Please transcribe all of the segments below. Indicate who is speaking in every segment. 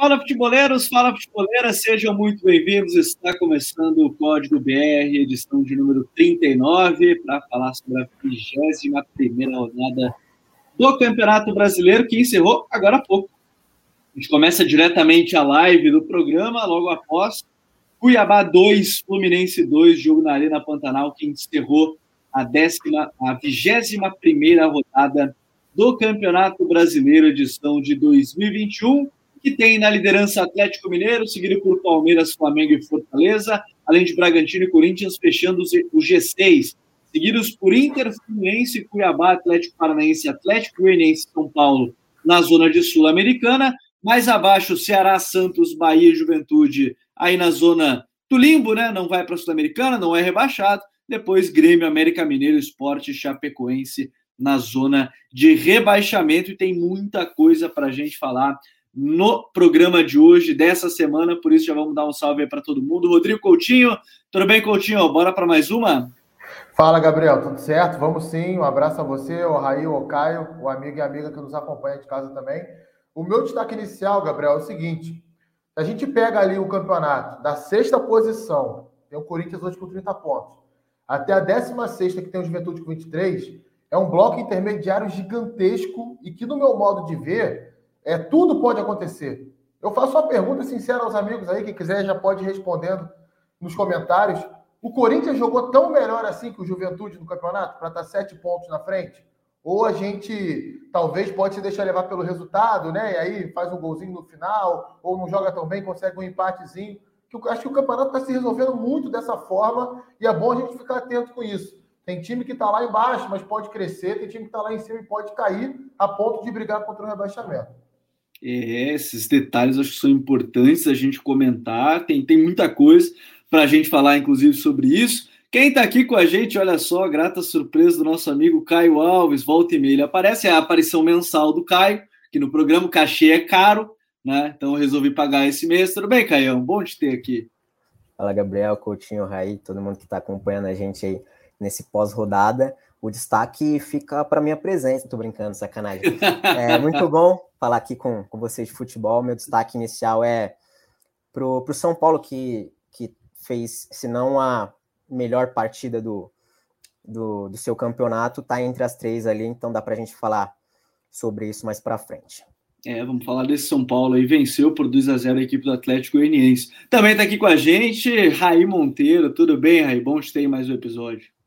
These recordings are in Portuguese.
Speaker 1: Fala futeboleiros, fala futeboleiras, sejam muito bem-vindos. Está começando o Código BR, edição de número 39, para falar sobre a 21 rodada do Campeonato Brasileiro, que encerrou agora há pouco. A gente começa diretamente a live do programa, logo após Cuiabá 2, Fluminense 2, jogo na Arena Pantanal, que encerrou a, décima, a 21 rodada do Campeonato Brasileiro, edição de 2021 que tem na liderança Atlético Mineiro, seguido por Palmeiras, Flamengo e Fortaleza, além de Bragantino e Corinthians fechando o G6, seguidos por Inter, Fluminense, Cuiabá, Atlético Paranaense, Atlético Goianiense e São Paulo na zona de Sul-Americana. Mais abaixo, Ceará, Santos, Bahia e Juventude, aí na zona do limbo, né? Não vai para a Sul-Americana, não é rebaixado. Depois, Grêmio, América Mineiro, Esporte, Chapecoense na zona de rebaixamento. E tem muita coisa para a gente falar no programa de hoje, dessa semana, por isso já vamos dar um salve aí para todo mundo. Rodrigo Coutinho, tudo bem, Coutinho? Bora para mais uma?
Speaker 2: Fala, Gabriel, tudo certo? Vamos sim, um abraço a você, o Raí, o Caio, o amigo e amiga que nos acompanha de casa também. O meu destaque inicial, Gabriel, é o seguinte: a gente pega ali o campeonato da sexta posição, tem o Corinthians hoje com 30 pontos, até a 16 que tem o Juventude com 23, é um bloco intermediário gigantesco e que, no meu modo de ver, é, tudo pode acontecer. Eu faço uma pergunta sincera aos amigos aí, quem quiser já pode ir respondendo nos comentários. O Corinthians jogou tão melhor assim que o Juventude no campeonato para estar tá sete pontos na frente? Ou a gente talvez pode se deixar levar pelo resultado, né? E aí faz um golzinho no final, ou não joga tão bem, consegue um empatezinho. Que eu acho que o campeonato está se resolvendo muito dessa forma e é bom a gente ficar atento com isso. Tem time que está lá embaixo, mas pode crescer, tem time que está lá em cima e pode cair a ponto de brigar contra o rebaixamento.
Speaker 1: É, esses detalhes acho que são importantes a gente comentar. Tem, tem muita coisa para a gente falar, inclusive, sobre isso. Quem está aqui com a gente, olha só, grata surpresa do nosso amigo Caio Alves, volta e meia. Aparece, é a aparição mensal do Caio, que no programa o cachê é caro, né? Então eu resolvi pagar esse mês. Tudo bem, Caio? Bom te ter aqui.
Speaker 3: Fala, Gabriel, Coutinho, Raí, todo mundo que está acompanhando a gente aí nesse pós-rodada o destaque fica para minha presença. Tô brincando, sacanagem. É muito bom falar aqui com, com vocês de futebol. Meu destaque inicial é pro, pro São Paulo, que, que fez, se não a melhor partida do, do, do seu campeonato, tá entre as três ali, então dá para a gente falar sobre isso mais para frente.
Speaker 1: É, vamos falar desse São Paulo aí, venceu por 2 a 0 a equipe do Atlético Goianiense. Também tá aqui com a gente, Raí Monteiro. Tudo bem, Raí? Bom te ter mais um episódio.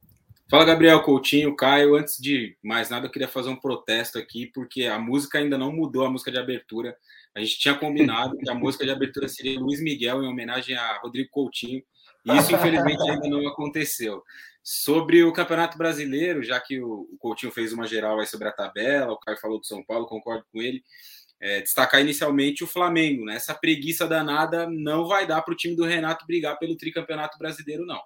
Speaker 4: Fala, Gabriel Coutinho, Caio. Antes de mais nada, eu queria fazer um protesto aqui, porque a música ainda não mudou, a música de abertura. A gente tinha combinado que a música de abertura seria Luiz Miguel, em homenagem a Rodrigo Coutinho, e isso, infelizmente, ainda não aconteceu. Sobre o Campeonato Brasileiro, já que o Coutinho fez uma geral aí sobre a tabela, o Caio falou do São Paulo, concordo com ele. É, destacar inicialmente o Flamengo, né? Essa preguiça danada não vai dar para o time do Renato brigar pelo tricampeonato brasileiro, não.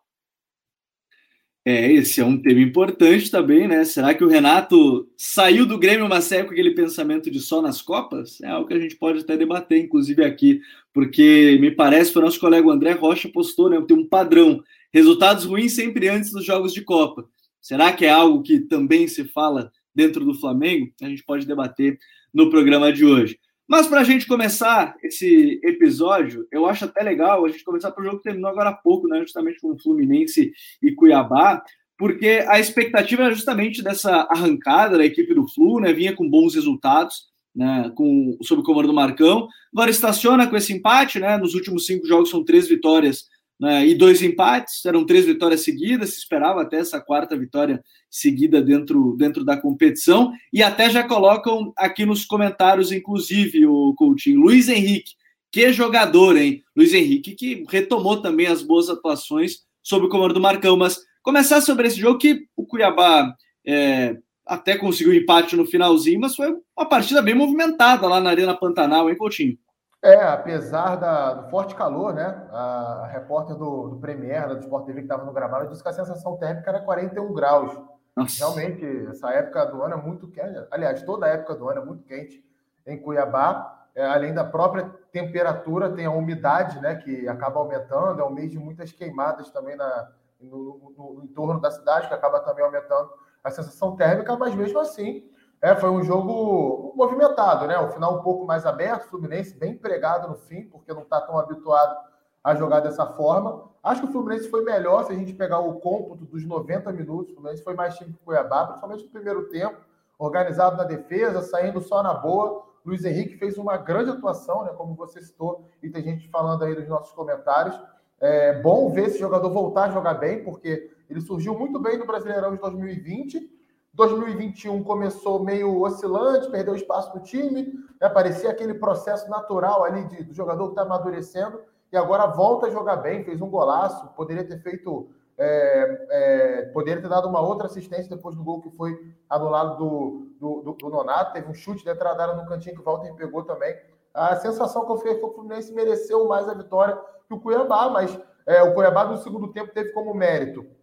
Speaker 1: É, esse é um tema importante também, né? Será que o Renato saiu do Grêmio série com aquele pensamento de só nas Copas? É algo que a gente pode até debater, inclusive aqui, porque me parece que o nosso colega André Rocha postou, né? Tem um padrão. Resultados ruins sempre antes dos jogos de Copa. Será que é algo que também se fala dentro do Flamengo? A gente pode debater no programa de hoje. Mas para a gente começar esse episódio, eu acho até legal a gente começar para o jogo que terminou agora há pouco, né, justamente com o Fluminense e Cuiabá, porque a expectativa era justamente dessa arrancada da equipe do Flu, né, vinha com bons resultados, né, com, sob o comando do Marcão, agora estaciona com esse empate, né, nos últimos cinco jogos são três vitórias né, e dois empates, eram três vitórias seguidas, se esperava até essa quarta vitória seguida dentro, dentro da competição, e até já colocam aqui nos comentários, inclusive, o Coutinho, Luiz Henrique, que jogador, hein? Luiz Henrique, que retomou também as boas atuações sob o comando do Marcão, mas começar sobre esse jogo que o Cuiabá é, até conseguiu empate no finalzinho, mas foi uma partida bem movimentada lá na Arena Pantanal, hein, Coutinho?
Speaker 2: É, apesar da, do forte calor, né? A, repórter do, do Premier, do Sport TV, que estava no gramado, disse que a sensação térmica era 41 graus. Nossa. Realmente, essa época do ano é muito quente. Aliás, toda a época do ano é muito quente em Cuiabá. É, além da própria temperatura, tem a umidade, né? Que acaba aumentando. É um mês de muitas queimadas também na, no, no, no entorno da cidade, que acaba também aumentando a sensação térmica, mas mesmo assim É, foi um jogo movimentado, né? O final um pouco mais aberto, Fluminense bem empregado no fim, porque não está tão habituado a jogar dessa forma. Acho que o Fluminense foi melhor se a gente pegar o cômputo dos 90 minutos. O Fluminense foi mais time que o Cuiabá, principalmente no primeiro tempo, organizado na defesa, saindo só na boa. Luiz Henrique fez uma grande atuação, né? Como você citou, e tem gente falando aí nos nossos comentários. É bom ver esse jogador voltar a jogar bem, porque ele surgiu muito bem no Brasileirão de 2020 2021 começou meio oscilante, perdeu espaço no time, né? parecia aquele processo natural ali de, do jogador que está amadurecendo, e agora volta a jogar bem, fez um golaço, poderia ter feito, é, é, poderia ter dado uma outra assistência depois do gol que foi anulado do, do, do, do Nonato, teve um chute de entrada no cantinho que o Walter pegou também. A sensação que eu fiquei foi que o Fluminense mereceu mais a vitória que o Cuiabá, mas é, o Cuiabá no segundo tempo teve como mérito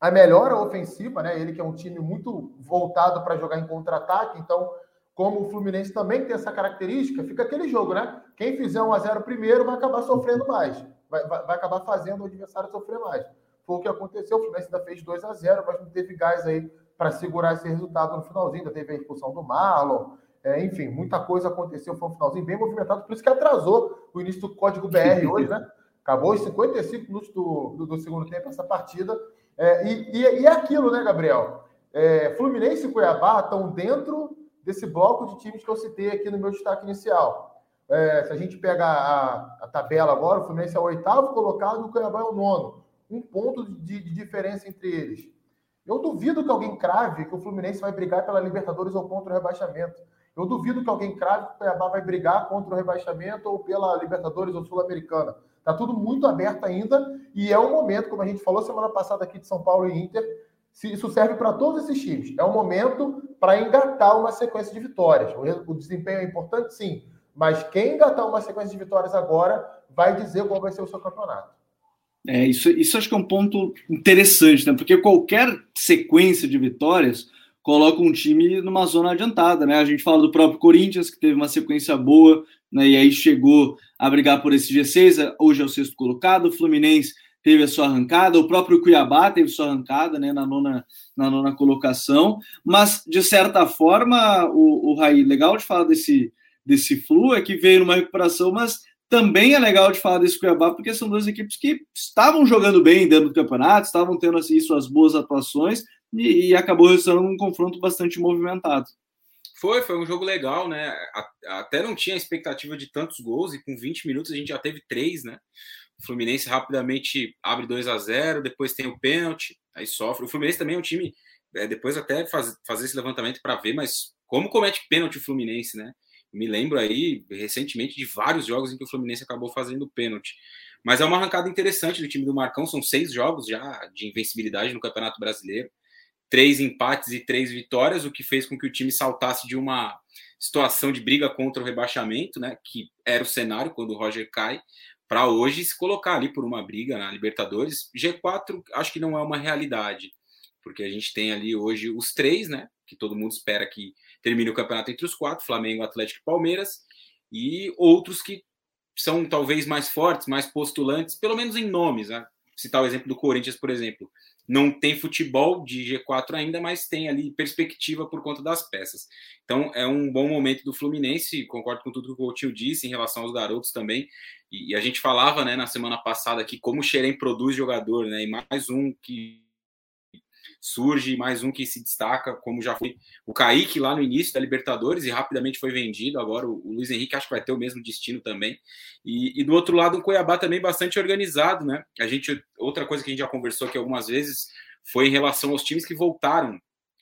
Speaker 2: a melhora ofensiva, né? Ele que é um time muito voltado para jogar em contra-ataque, então, como o Fluminense também tem essa característica, fica aquele jogo, né? Quem fizer 1 a 0 primeiro vai acabar sofrendo mais, vai, vai, vai acabar fazendo o adversário sofrer mais. Foi o que aconteceu, o Fluminense ainda fez 2 a 0 mas não teve gás aí para segurar esse resultado no finalzinho, ainda teve a expulsão do Marlon, é, enfim, muita coisa aconteceu, foi um finalzinho bem movimentado, por isso que atrasou o início do Código BR hoje, né? Acabou os 55 minutos do, do, do segundo tempo essa partida, é, e, e, e, é aquilo, né, Gabriel? É, Fluminense e Cuiabá estão dentro desse bloco de times que eu citei aqui no meu destaque inicial. É, se a gente pega a, a, tabela agora, o Fluminense é o oitavo colocado e o Cuiabá é o nono. Um ponto de, de diferença entre eles. Eu duvido que alguém crave que o Fluminense vai brigar pela Libertadores ou contra o rebaixamento. Eu duvido que alguém crave que o Cuiabá vai brigar contra o rebaixamento ou pela Libertadores ou Sul-Americana. Está tudo muito aberto ainda e é um momento, como a gente falou semana passada aqui de São Paulo e Inter, isso serve para todos esses times. É um momento para engatar uma sequência de vitórias. O desempenho é importante, sim, mas quem engatar uma sequência de vitórias agora vai dizer qual vai ser o seu campeonato.
Speaker 1: É, isso, isso acho que é um ponto interessante, né? Porque qualquer sequência de vitórias coloca um time numa zona adiantada, né? A gente fala do próprio Corinthians, que teve uma sequência boa, né? E aí chegou a brigar por esse G6, hoje é o sexto colocado, o Fluminense teve a sua arrancada, o próprio Cuiabá teve sua arrancada né, na, nona, na nona colocação, mas de certa forma, o, o Raí, legal de falar desse, desse Flu é que veio numa recuperação, mas também é legal de falar desse Cuiabá, porque são duas equipes que estavam jogando bem dentro do campeonato, estavam tendo assim, suas boas atuações e, e acabou resultando num confronto bastante movimentado.
Speaker 4: Foi, foi um jogo legal, né? Até não tinha expectativa de tantos gols e com 20 minutos a gente já teve três, né? O Fluminense rapidamente abre 2 a 0 depois tem o pênalti, aí sofre. O Fluminense também é um time, é, depois até faz, fazer esse levantamento para ver, mas como comete pênalti o Fluminense, né? Me lembro aí recentemente de vários jogos em que o Fluminense acabou fazendo pênalti. Mas é uma arrancada interessante do time do Marcão, são seis jogos já de invencibilidade no Campeonato Brasileiro três empates e três vitórias, o que fez com que o time saltasse de uma situação de briga contra o rebaixamento, né, que era o cenário quando o Roger cai, para hoje se colocar ali por uma briga na Libertadores. G4 acho que não é uma realidade, porque a gente tem ali hoje os três, né, que todo mundo espera que termine o campeonato entre os quatro, Flamengo, Atlético e Palmeiras, e outros que são talvez mais fortes, mais postulantes, pelo menos em nomes, né? Citar o exemplo do Corinthians, por exemplo não tem futebol de G4 ainda, mas tem ali perspectiva por conta das peças. Então é um bom momento do Fluminense, concordo com tudo que o Coutinho disse em relação aos garotos também. E, a gente falava né, na semana passada aqui como o Xerém produz jogador, né? E mais um que surge mais um que se destaca, como já foi o Kaique lá no início da Libertadores e rapidamente foi vendido. Agora o, Luiz Henrique acho que vai ter o mesmo destino também. E, e do outro lado, o Cuiabá também bastante organizado, né? A gente, outra coisa que a gente já conversou aqui algumas vezes foi em relação aos times que voltaram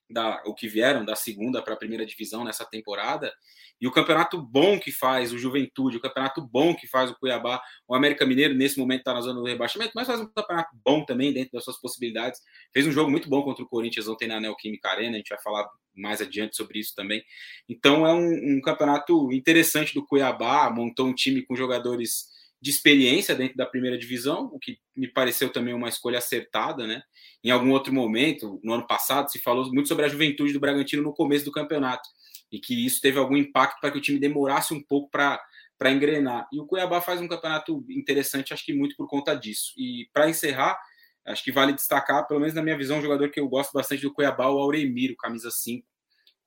Speaker 4: da, o que vieram da segunda para a primeira divisão nessa temporada e o campeonato bom que faz o Juventude, o campeonato bom que faz o Cuiabá, o América Mineiro nesse momento está na zona do rebaixamento, mas faz um campeonato bom também dentro das suas possibilidades. Fez um jogo muito bom contra o Corinthians ontem na Neoquímica Arena, a gente vai falar mais adiante sobre isso também. Então é um, um campeonato interessante do Cuiabá, montou um time com jogadores de experiência dentro da primeira divisão, o que me pareceu também uma escolha acertada, né? Em algum outro momento, no ano passado, se falou muito sobre a juventude do Bragantino no começo do campeonato e que isso teve algum impacto para que o time demorasse um pouco para para engrenar. E o Cuiabá faz um campeonato interessante, acho que muito por conta disso. E para encerrar, acho que vale destacar, pelo menos na minha visão, um jogador que eu gosto bastante do Cuiabá, o Auremiro, camisa 5.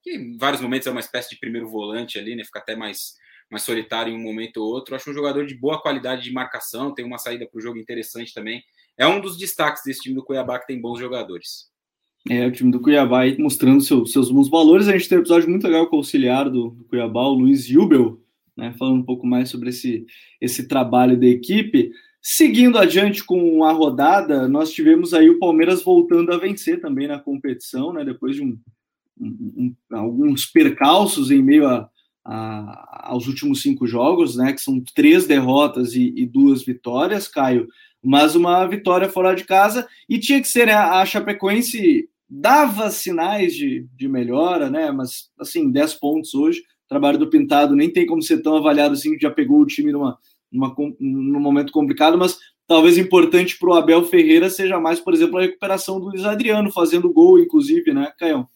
Speaker 4: que em vários momentos é uma espécie de primeiro volante ali, né? Fica até mais, mais solitário em um momento ou outro. Acho um jogador de boa qualidade de marcação, tem uma saída para o jogo interessante também. É um dos destaques desse time do Cuiabá que tem bons jogadores.
Speaker 1: É, o time do Cuiabá aí mostrando seu, seus bons valores. A gente tem um episódio muito legal com o auxiliar do, do Cuiabá, o Luiz Jubel, né, falando um pouco mais sobre esse, esse trabalho da equipe. Seguindo adiante com a rodada, nós tivemos aí o Palmeiras voltando a vencer também na competição, né, depois de um, um, um, alguns percalços em meio a, a, aos últimos cinco jogos, né, que são três derrotas e, e, duas vitórias, Caio, mas uma vitória fora de casa, e tinha que ser, né, a Chapecoense dava sinais de, de melhora, né, mas assim, 10 pontos hoje, trabalho do Pintado nem tem como ser tão avaliado assim, já pegou o time numa, numa, num momento complicado, mas talvez importante para o Abel Ferreira seja mais, por exemplo, a recuperação do Luiz Adriano, fazendo gol, inclusive, né, Caio?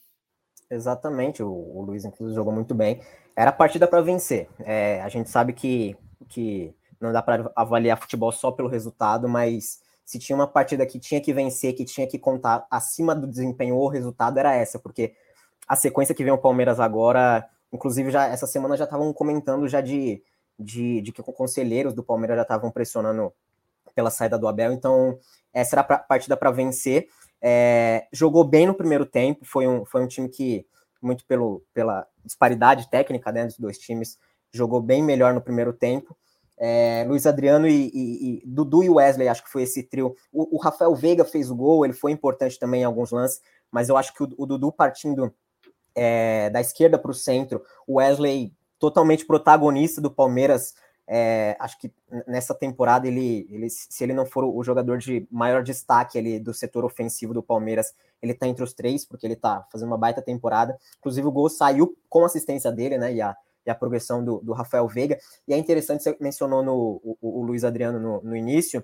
Speaker 3: Exatamente, o, o Luiz, inclusive, jogou muito bem. Era partida para vencer. É, a gente sabe que, que não dá para avaliar futebol só pelo resultado, mas se tinha uma partida que tinha que vencer, que tinha que contar acima do desempenho ou resultado, era essa, porque a sequência que vem o Palmeiras agora, inclusive já essa semana já estavam comentando já de, de, de que conselheiros do Palmeiras já estavam pressionando pela saída do Abel, então essa era a partida para vencer. É, jogou bem no primeiro tempo, foi um, foi um time que, muito pelo, pela disparidade técnica né, dos dois times, jogou bem melhor no primeiro tempo. É, Luiz Adriano e, e, e, Dudu e Wesley, acho que foi esse trio. O, o, Rafael Veiga fez o gol, ele foi importante também em alguns lances, mas eu acho que o, o Dudu partindo é, da esquerda para o centro, o Wesley totalmente protagonista do Palmeiras é, acho que nessa temporada ele, ele, se ele não for o jogador de maior destaque ali do setor ofensivo do Palmeiras, ele está entre os três, porque ele está fazendo uma baita temporada. Inclusive, o gol saiu com assistência dele, né? E a, e a progressão do, do Rafael Veiga. E é interessante, você mencionou no, o, o Luiz Adriano no, no, início.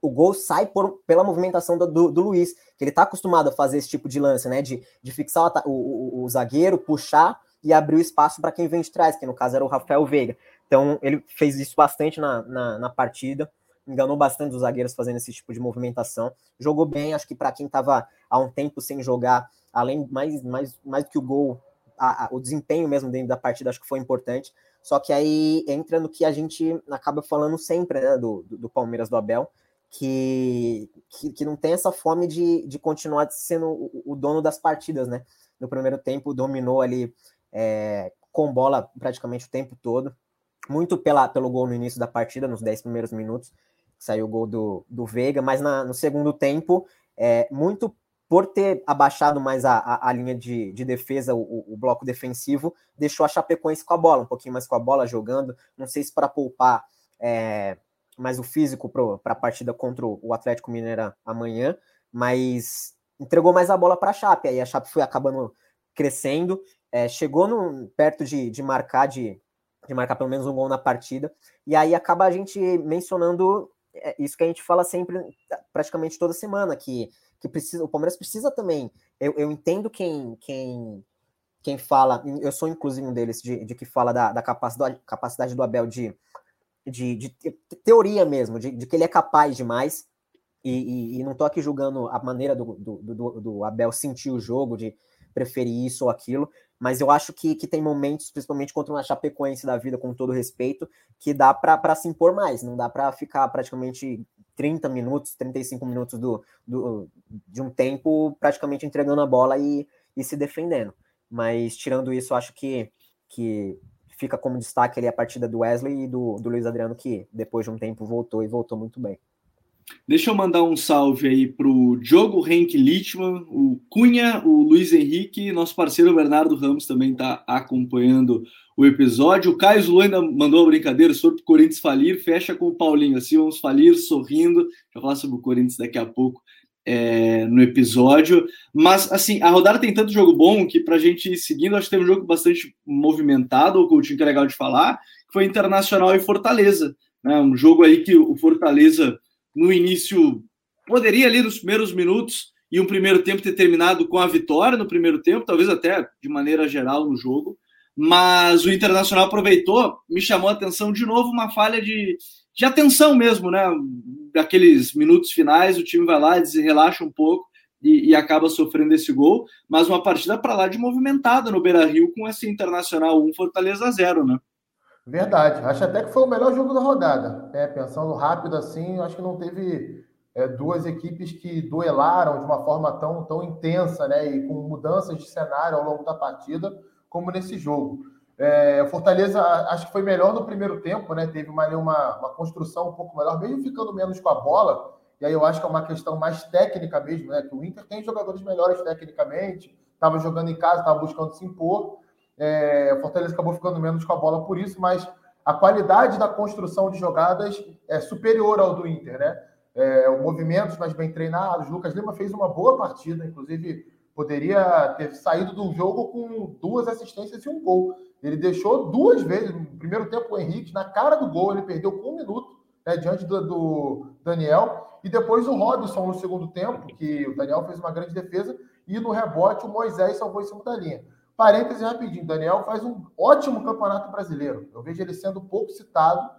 Speaker 3: O gol sai por, pela movimentação do, do, do Luiz, que ele está acostumado a fazer esse tipo de lance, né? De, de fixar o, o, o zagueiro, puxar e abrir o espaço para quem vem de trás, que no caso era o Rafael Veiga. Então, ele fez isso bastante na, na, na partida, enganou bastante os zagueiros fazendo esse tipo de movimentação. Jogou bem, acho que para quem estava há um tempo sem jogar, além mais, mais, mais do que o gol, a, a, o desempenho mesmo dentro da partida, acho que foi importante. Só que aí entra no que a gente acaba falando sempre né, do, do, do Palmeiras do Abel, que, que, que, não tem essa fome de, de continuar sendo o, o dono das partidas, né? No primeiro tempo dominou ali é, com bola praticamente o tempo todo, muito pela, pelo gol no início da partida, nos 10 primeiros minutos, saiu o gol do, do Veiga, mas na, no segundo tempo, é, muito por ter abaixado mais a, a, a linha de, de defesa, o, o, bloco defensivo, deixou a Chapecoense com a bola, um pouquinho mais com a bola, jogando, não sei se para poupar é, mais o físico para a partida contra o Atlético Mineiro amanhã, mas entregou mais a bola para a Chape, aí a Chape foi acabando crescendo, é, chegou no, perto de, de marcar de, de marcar pelo menos um gol na partida. E aí acaba a gente mencionando é, isso que a gente fala sempre, praticamente toda semana, que, que precisa, o Palmeiras precisa também. Eu, eu entendo quem, quem, quem fala, eu sou inclusive um deles, de, de que fala da, da capacidade, capacidade do Abel de, de, de teoria mesmo, de, de, que ele é capaz demais. E, e, e não estou aqui julgando a maneira do, do, do, do Abel sentir o jogo, de preferir isso ou aquilo, mas eu acho que, que tem momentos, principalmente contra uma Chapecoense da vida, com todo respeito, que dá para se impor mais, não dá para ficar praticamente 30 minutos, 35 minutos do, do, de um tempo praticamente entregando a bola e, e se defendendo. Mas tirando isso, acho que, que fica como destaque ali a partida do Wesley e do, do Luiz Adriano, que depois de um tempo voltou e voltou muito bem.
Speaker 1: Deixa eu mandar um salve aí para o Diogo Henk Littman, o Cunha, o Luiz Henrique, nosso parceiro Bernardo Ramos também está acompanhando o episódio. O Caio Zulu ainda mandou uma brincadeira sobre o Corinthians falir, fecha com o Paulinho, assim vamos falir sorrindo. Já falar sobre o Corinthians daqui a pouco é, no episódio. Mas, assim, a rodada tem tanto jogo bom que para a gente ir seguindo, acho que teve um jogo bastante movimentado, o Coutinho que é legal de falar, que foi Internacional e Fortaleza. Né? Um jogo aí que o Fortaleza no início, poderia ali nos primeiros minutos e um primeiro tempo ter terminado com a vitória no primeiro tempo, talvez até de maneira geral no jogo, mas o Internacional aproveitou, me chamou a atenção de novo uma falha de, de atenção mesmo, né? Daqueles minutos finais, o time vai lá, relaxa um pouco, e, e acaba sofrendo esse gol, mas uma partida para lá de movimentada no Beira Rio com esse Internacional 1 Fortaleza 0, né?
Speaker 2: Verdade. Acho até que foi o melhor jogo da rodada. É, pensando rápido assim, acho que não teve é, duas equipes que duelaram de uma forma tão, tão intensa, né? E com mudanças de cenário ao longo da partida, como nesse jogo. É, Fortaleza acho que foi melhor no primeiro tempo, né? Teve uma, uma, uma construção um pouco melhor, mesmo ficando menos com a bola. E aí eu acho que é uma questão mais técnica mesmo, né? Que o Inter tem jogadores melhores tecnicamente, estava jogando em casa, estava buscando se impor. É, o Fortaleza acabou ficando menos com a bola por isso, mas a qualidade da construção de jogadas é superior ao do Inter, né? É, movimentos mais bem treinados. Lucas Lima fez uma boa partida, inclusive poderia ter saído do jogo com duas assistências e um gol. Ele deixou duas vezes, no primeiro tempo, o Henrique, na cara do gol, ele perdeu com um minuto né, diante do, do, Daniel, e depois o Robson no segundo tempo, que o Daniel fez uma grande defesa, e no rebote o Moisés salvou em cima da linha. Parêntese rapidinho, Daniel faz um ótimo campeonato brasileiro. Eu vejo ele sendo pouco citado,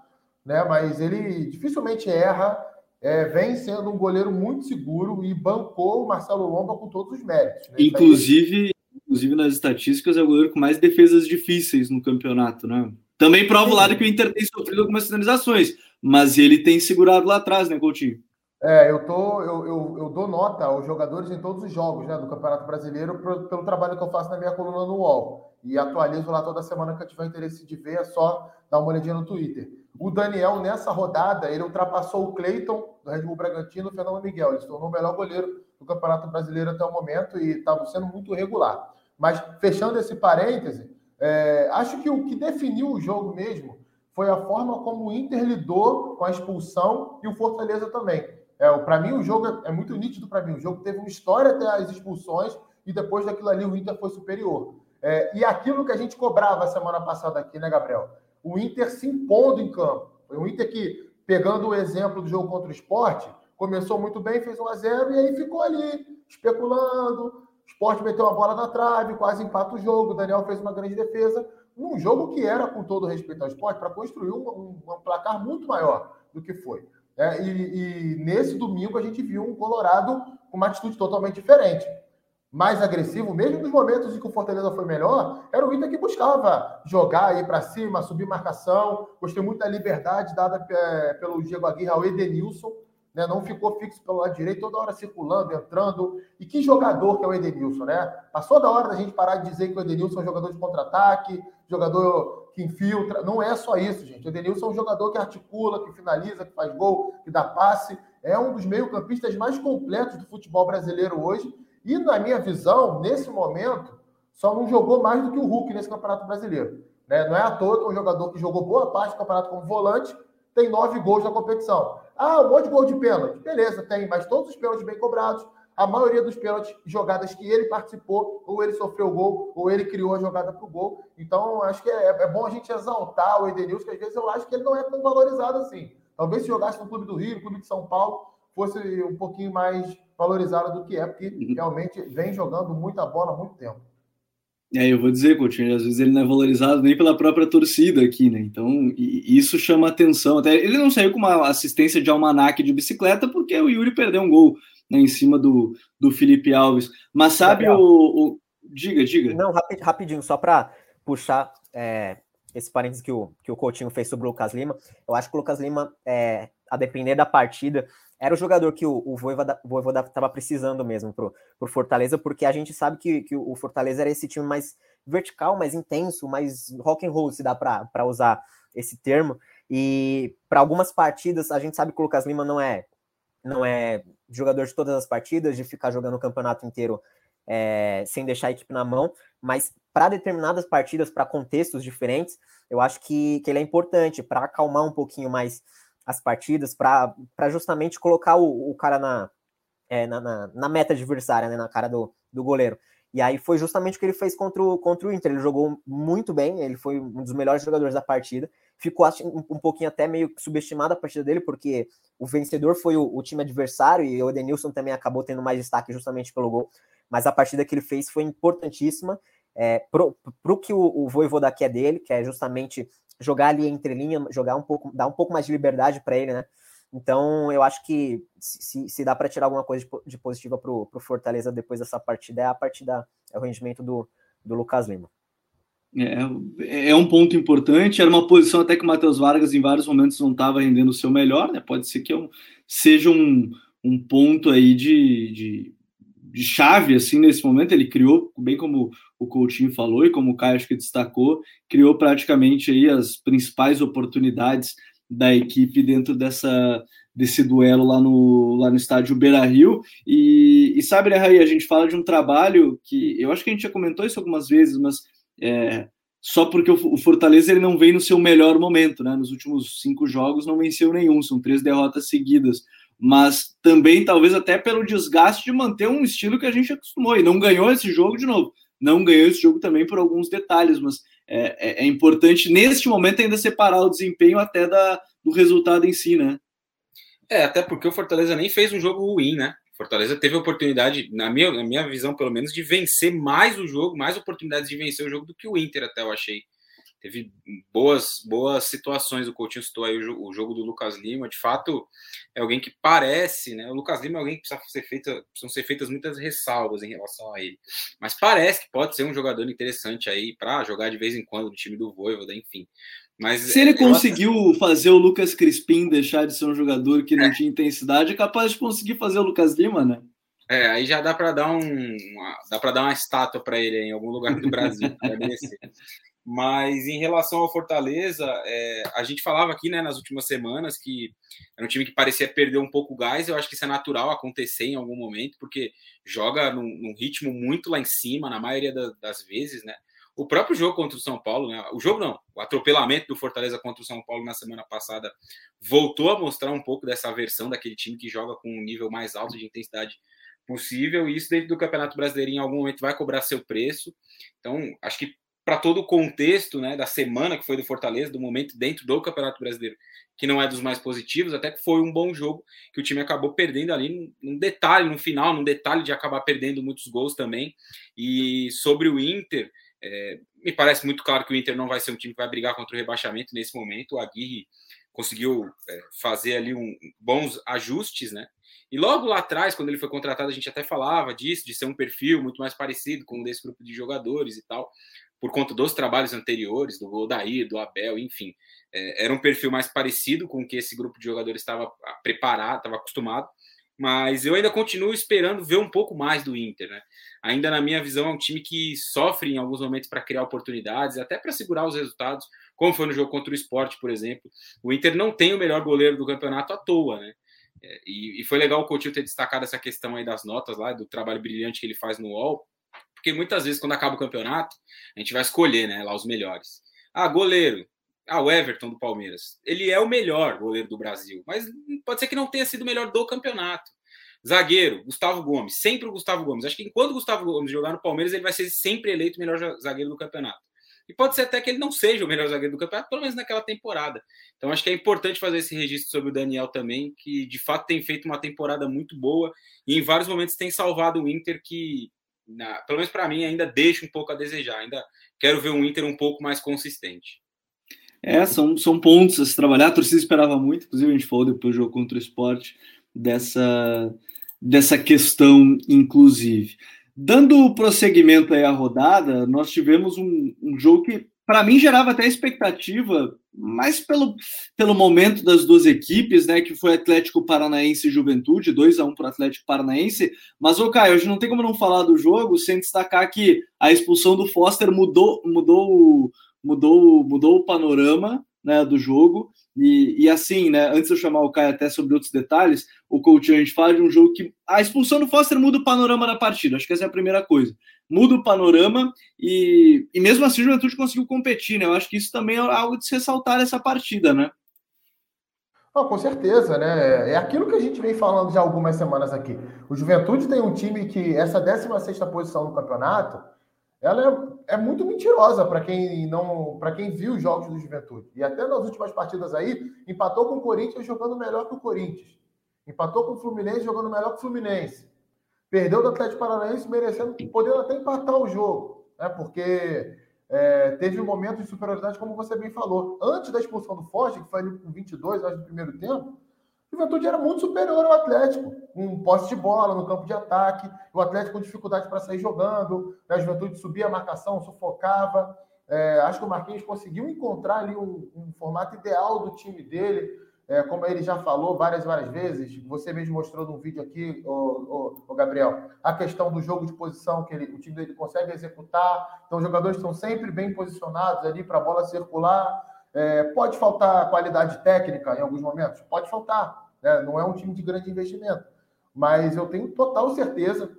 Speaker 2: né, mas ele dificilmente erra, é, vem sendo um goleiro muito seguro e bancou o Marcelo Lomba com todos os méritos.
Speaker 1: Né? Inclusive, inclusive nas estatísticas, é o goleiro com mais defesas difíceis no campeonato, né? Também prova o lado que o Inter tem sofrido algumas finalizações, mas ele tem segurado lá atrás, né, Coutinho?
Speaker 2: É, eu, tô, eu, eu, eu dou nota aos jogadores em todos os jogos né, do Campeonato Brasileiro pro, pelo trabalho que eu faço na minha coluna no UOL. E atualizo lá toda semana que eu tiver interesse de ver, é só dar uma olhadinha no Twitter. O Daniel, nessa rodada, ele ultrapassou o Cleiton, do Red Bull Bragantino, o Fernando Miguel. Ele se tornou o melhor goleiro do Campeonato Brasileiro até o momento e estava sendo muito regular. Mas, fechando esse parêntese, é, acho que o que definiu o jogo mesmo foi a forma como o Inter lidou com a expulsão e o Fortaleza também. É, para mim, o jogo é, é muito nítido para mim. O jogo teve uma história até as expulsões e depois daquilo ali o Inter foi superior. É, e aquilo que a gente cobrava semana passada aqui, né, Gabriel? O Inter se impondo em campo. Foi o Inter que, pegando o exemplo do jogo contra o esporte, começou muito bem, fez 1 a 0 e aí ficou ali, especulando. O esporte meteu a bola na trave, quase empata o jogo. O Daniel fez uma grande defesa. Num jogo que era, com todo respeito ao esporte, para construir um, um, um, placar muito maior do que foi. É, e, e nesse domingo a gente viu um Colorado com uma atitude totalmente diferente mais agressivo, mesmo nos momentos em que o Fortaleza foi melhor, era o Inter que buscava jogar, ir para cima, subir marcação. Gostei muito da liberdade dada é, pelo Diego Aguirre ao Edenilson, né? não ficou fixo pelo lado direito, toda hora circulando, entrando. E que jogador que é o Edenilson, né? Passou da hora da gente parar de dizer que o Edenilson é um jogador de contra-ataque, jogador que infiltra. Não é só isso, gente. Edenilson é um jogador que articula, que finaliza, que faz gol, que dá passe. É um dos meio-campistas mais completos do futebol brasileiro hoje e, na minha visão, nesse momento, só não jogou mais do que o Hulk nesse Campeonato Brasileiro. Né? Não é à toa que um jogador que jogou boa parte do campeonato como volante tem nove gols na competição. Ah, um monte de gol de pênalti. Beleza, tem, mas todos os pênaltis bem cobrados. A maioria dos pênaltis, jogadas que ele participou, ou ele sofreu o gol, ou ele criou a jogada para o gol. Então, acho que é, é, bom a gente exaltar o Edenilson, que às vezes eu acho que ele não é tão valorizado assim. Talvez se jogasse no Clube do Rio, no Clube de São Paulo, fosse um pouquinho mais valorizada do que é, porque uhum. realmente vem jogando muita bola há muito tempo.
Speaker 1: É, eu vou dizer, Coutinho, às vezes ele não é valorizado nem pela própria torcida aqui, né? Então, isso chama atenção. Até ele não saiu com uma assistência de almanaque de bicicleta porque o Yuri perdeu um gol né, em cima do, do Felipe Alves. Mas sabe o, o, Diga, diga.
Speaker 3: Não, rapidinho, só para puxar é, esse parênteses que o, que o Coutinho fez sobre o Lucas Lima. Eu acho que o Lucas Lima, é, a depender da partida, era o jogador que o, o Voivoda estava precisando mesmo para o Fortaleza, porque a gente sabe que, que o Fortaleza era esse time mais vertical, mais intenso, mais rock and roll, se dá para usar esse termo. E para algumas partidas, a gente sabe que o Lucas Lima não é não é jogador de todas as partidas, de ficar jogando o campeonato inteiro é, sem deixar a equipe na mão, mas para determinadas partidas, para contextos diferentes, eu acho que, que ele é importante para acalmar um pouquinho mais as partidas para justamente colocar o, o cara na, é, na, na, na, meta adversária, né, na cara do, do goleiro. E aí foi justamente o que ele fez contra o, contra o Inter. Ele jogou muito bem, ele foi um dos melhores jogadores da partida. Ficou um, pouquinho até meio subestimada a partida dele, porque o vencedor foi o, o, time adversário e o Edenilson também acabou tendo mais destaque justamente pelo gol. Mas a partida que ele fez foi importantíssima é, pro, que o, o Voivoda quer dele, que é justamente jogar ali entre linha, jogar um pouco, dar um pouco mais de liberdade para ele, né? Então, eu acho que se, se dá para tirar alguma coisa de, de positiva para o Fortaleza depois dessa partida, é a partida, é o rendimento do, do Lucas Lima.
Speaker 1: É, é um ponto importante. Era uma posição até que o Matheus Vargas, em vários momentos, não estava rendendo o seu melhor. Né? Pode ser que é um, seja um, um ponto aí de, de, de, chave assim nesse momento. Ele criou, bem como o Coutinho falou e como o Caio acho que destacou, criou praticamente aí as principais oportunidades da equipe dentro dessa desse duelo lá no, lá no estádio Beira Rio. E, e sabe, né, Raí, a gente fala de um trabalho que eu acho que a gente já comentou isso algumas vezes, mas é, só porque o, o Fortaleza ele não vem no seu melhor momento, né? Nos últimos cinco jogos não venceu nenhum, são três derrotas seguidas. Mas também, talvez, até pelo desgaste de manter um estilo que a gente acostumou e não ganhou esse jogo de novo. Não ganhou esse jogo também por alguns detalhes, mas é, é, é importante neste momento ainda separar o desempenho até da, do resultado em si, né?
Speaker 4: É, até porque o Fortaleza nem fez um jogo ruim, né? Fortaleza teve a oportunidade, na minha, na minha visão, pelo menos, de vencer mais o jogo, mais oportunidades de vencer o jogo do que o Inter, até eu achei. Teve boas, boas situações. O Coutinho citou aí o, o jogo do Lucas Lima. De fato, é alguém que parece, né? O Lucas Lima é alguém que precisa ser feita, precisam ser feitas muitas ressalvas em relação a ele. Mas parece que pode ser um jogador interessante aí para jogar de vez em quando no time do Voivoda, enfim. Mas
Speaker 1: se ele conseguiu acho... fazer o Lucas Crispim deixar de ser um jogador que não é. tinha intensidade, é capaz de conseguir fazer o Lucas Lima, né?
Speaker 4: É, aí já dá para dar um, uma, dá para dar uma estátua para ele em algum lugar do Brasil. Mas em relação ao Fortaleza, é, a gente falava aqui né, nas últimas semanas que era um time que parecia perder um pouco o gás. Eu acho que isso é natural acontecer em algum momento, porque joga num, num ritmo muito lá em cima, na maioria da, das vezes, né? O próprio jogo contra o São Paulo, né? O jogo não, o atropelamento do Fortaleza contra o São Paulo na semana passada voltou a mostrar um pouco dessa versão daquele time que joga com um nível mais alto de intensidade possível, e isso dentro do Campeonato Brasileiro em algum momento vai cobrar seu preço. Então, acho que para todo o contexto né, da semana que foi do Fortaleza, do momento dentro do Campeonato Brasileiro, que não é dos mais positivos, até que foi um bom jogo, que o time acabou perdendo ali num detalhe, no final, num detalhe de acabar perdendo muitos gols também. E sobre o Inter, é, me parece muito claro que o Inter não vai ser um time que vai brigar contra o rebaixamento nesse momento. O Aguirre conseguiu é, fazer ali um, bons ajustes, né? E logo lá atrás, quando ele foi contratado, a gente até falava disso, de ser um perfil muito mais parecido com o desse grupo de jogadores e tal, por conta dos trabalhos anteriores, do Odair, do Abel, enfim. É, era um perfil mais parecido com o que esse grupo de jogadores estava preparado, estava acostumado mas eu ainda continuo esperando ver um pouco mais do Inter, né? Ainda na minha visão é um time que sofre em alguns momentos para criar oportunidades, até para segurar os resultados, como foi no jogo contra o Sport, por exemplo. O Inter não tem o melhor goleiro do campeonato à toa, né? É, e, e foi legal o Coutinho ter destacado essa questão aí das notas lá, do trabalho brilhante que ele faz no UOL, porque muitas vezes quando acaba o campeonato, a gente vai escolher, né, lá os melhores. Ah, goleiro, ah, o Everton do Palmeiras. Ele é o melhor goleiro do Brasil, mas pode ser que não tenha sido o melhor do campeonato. Zagueiro, Gustavo Gomes, sempre o Gustavo Gomes. Acho que enquanto o Gustavo Gomes jogar no Palmeiras, ele vai ser sempre eleito o melhor zagueiro do campeonato. E pode ser até que ele não seja o melhor zagueiro do campeonato, pelo menos naquela temporada. Então acho que é importante fazer esse registro sobre o Daniel também, que de fato tem feito uma temporada muito boa e em vários momentos tem salvado o Inter, que, na, pelo menos para mim, ainda deixa um pouco a desejar. Ainda quero ver um Inter um pouco mais consistente.
Speaker 1: É, são, são pontos a se trabalhar. A torcida esperava muito, inclusive a gente falou depois do jogo contra o esporte, dessa, dessa questão, inclusive. Dando prosseguimento aí à rodada, nós tivemos um, um jogo que, para mim, gerava até expectativa, mais pelo, pelo momento das duas equipes, né? Que foi Atlético Paranaense e Juventude, 2 a 1 para o Atlético Paranaense. Mas, ô Caio, hoje não tem como não falar do jogo sem destacar que a expulsão do Foster mudou, mudou mudou, mudou o panorama né, do jogo. E, e assim, né, antes de eu chamar o Caio até sobre outros detalhes, o coach a gente fala de um jogo que a expulsão do Foster muda o panorama da partida. Acho que essa é a primeira coisa. Muda o panorama e, e mesmo assim o Juventude conseguiu competir, né? Eu acho que isso também é algo de se ressaltar nessa partida, né?
Speaker 2: Não, com certeza, né? É aquilo que a gente vem falando já algumas semanas aqui. O Juventude tem um time que essa 16 posição no campeonato ela é, é muito mentirosa para quem não, para quem viu os jogos do Juventude. E até nas últimas partidas aí, empatou com o Corinthians jogando melhor que o Corinthians. Empatou com o Fluminense jogando melhor que o Fluminense. Perdeu do Atlético Paranaense merecendo, podendo até empatar o jogo, né? Porque é, teve um momento de superioridade, como você bem falou. Antes da expulsão do Forte, que foi ali com 22, acho, no primeiro tempo, o Juventude era muito superior ao Atlético, um posse de bola no campo de ataque, o Atlético com dificuldade para sair jogando, né? a Juventude subia a marcação, sufocava. É, acho que o Marquinhos conseguiu encontrar ali um, um formato ideal do time dele, é, como ele já falou várias várias vezes, você mesmo mostrou no vídeo aqui, o, Gabriel, a questão do jogo de posição que ele, o time dele consegue executar. Então, os jogadores estão sempre bem posicionados ali para a bola circular. É, pode faltar qualidade técnica em alguns momentos? Pode faltar. Né? Não é um time de grande investimento. Mas eu tenho total certeza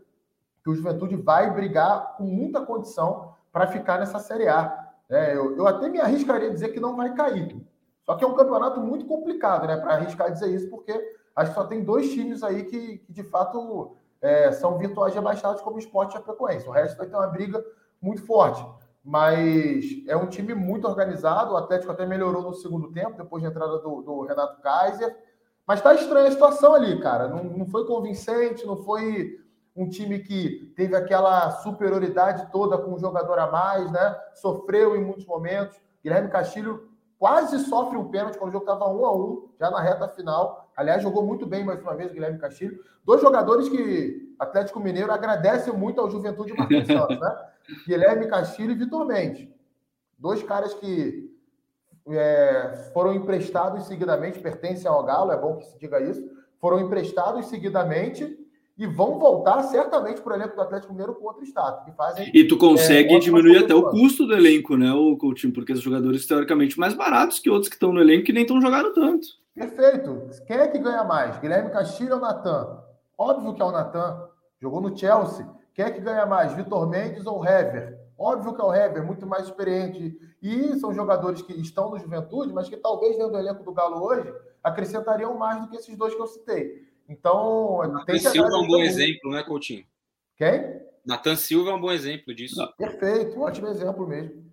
Speaker 2: que o Juventude vai brigar com muita condição para ficar nessa Série A. É, eu, eu até me arriscaria a dizer que não vai cair. Só que é um campeonato muito complicado, né? Para arriscar dizer isso, porque acho que só tem dois times aí que, que de fato é, são virtuais rebaixados, como o Sport e a Frequência. O resto vai ter uma briga muito forte. Mas é um time muito organizado. O Atlético até melhorou no segundo tempo, depois da entrada do, do Renato Kaiser. Mas tá estranha a situação ali, cara. Não, não foi convincente, não foi um time que teve aquela superioridade toda com um jogador a mais, né? Sofreu em muitos momentos. Guilherme Castilho quase sofre um pênalti quando o jogo estava um a um, já na reta final. Aliás, jogou muito bem mais uma vez o Guilherme Castilho. Dois jogadores que Atlético Mineiro agradece muito ao Juventude Marcos Santos, né? Guilherme Castilho e Vitor Mendes. Dois caras que é, foram emprestados seguidamente, pertencem ao Galo, é bom que se diga isso, foram emprestados seguidamente e vão voltar certamente para o elenco do Atlético Mineiro com outro status. Que fazem,
Speaker 1: e tu consegue é, diminuir até o custo do elenco, né, o Coutinho? Porque os jogadores teoricamente mais baratos que outros que estão no elenco que nem estão jogando tanto.
Speaker 2: Perfeito. Quem é que ganha mais? Guilherme Castilho ou Natan? Óbvio que é o Natan. Jogou no Chelsea. Quem é que ganha mais? Vitor Mendes ou Hever? Óbvio que é o Hever, muito mais experiente. E são jogadores que estão no Juventude, mas que talvez dentro do elenco do Galo hoje acrescentariam mais do que esses dois que eu citei. Então,
Speaker 4: Natan Silva é um bom exemplo, né, Coutinho?
Speaker 2: Quem?
Speaker 4: Natan Silva é um bom exemplo disso.
Speaker 2: Perfeito, um ótimo exemplo mesmo.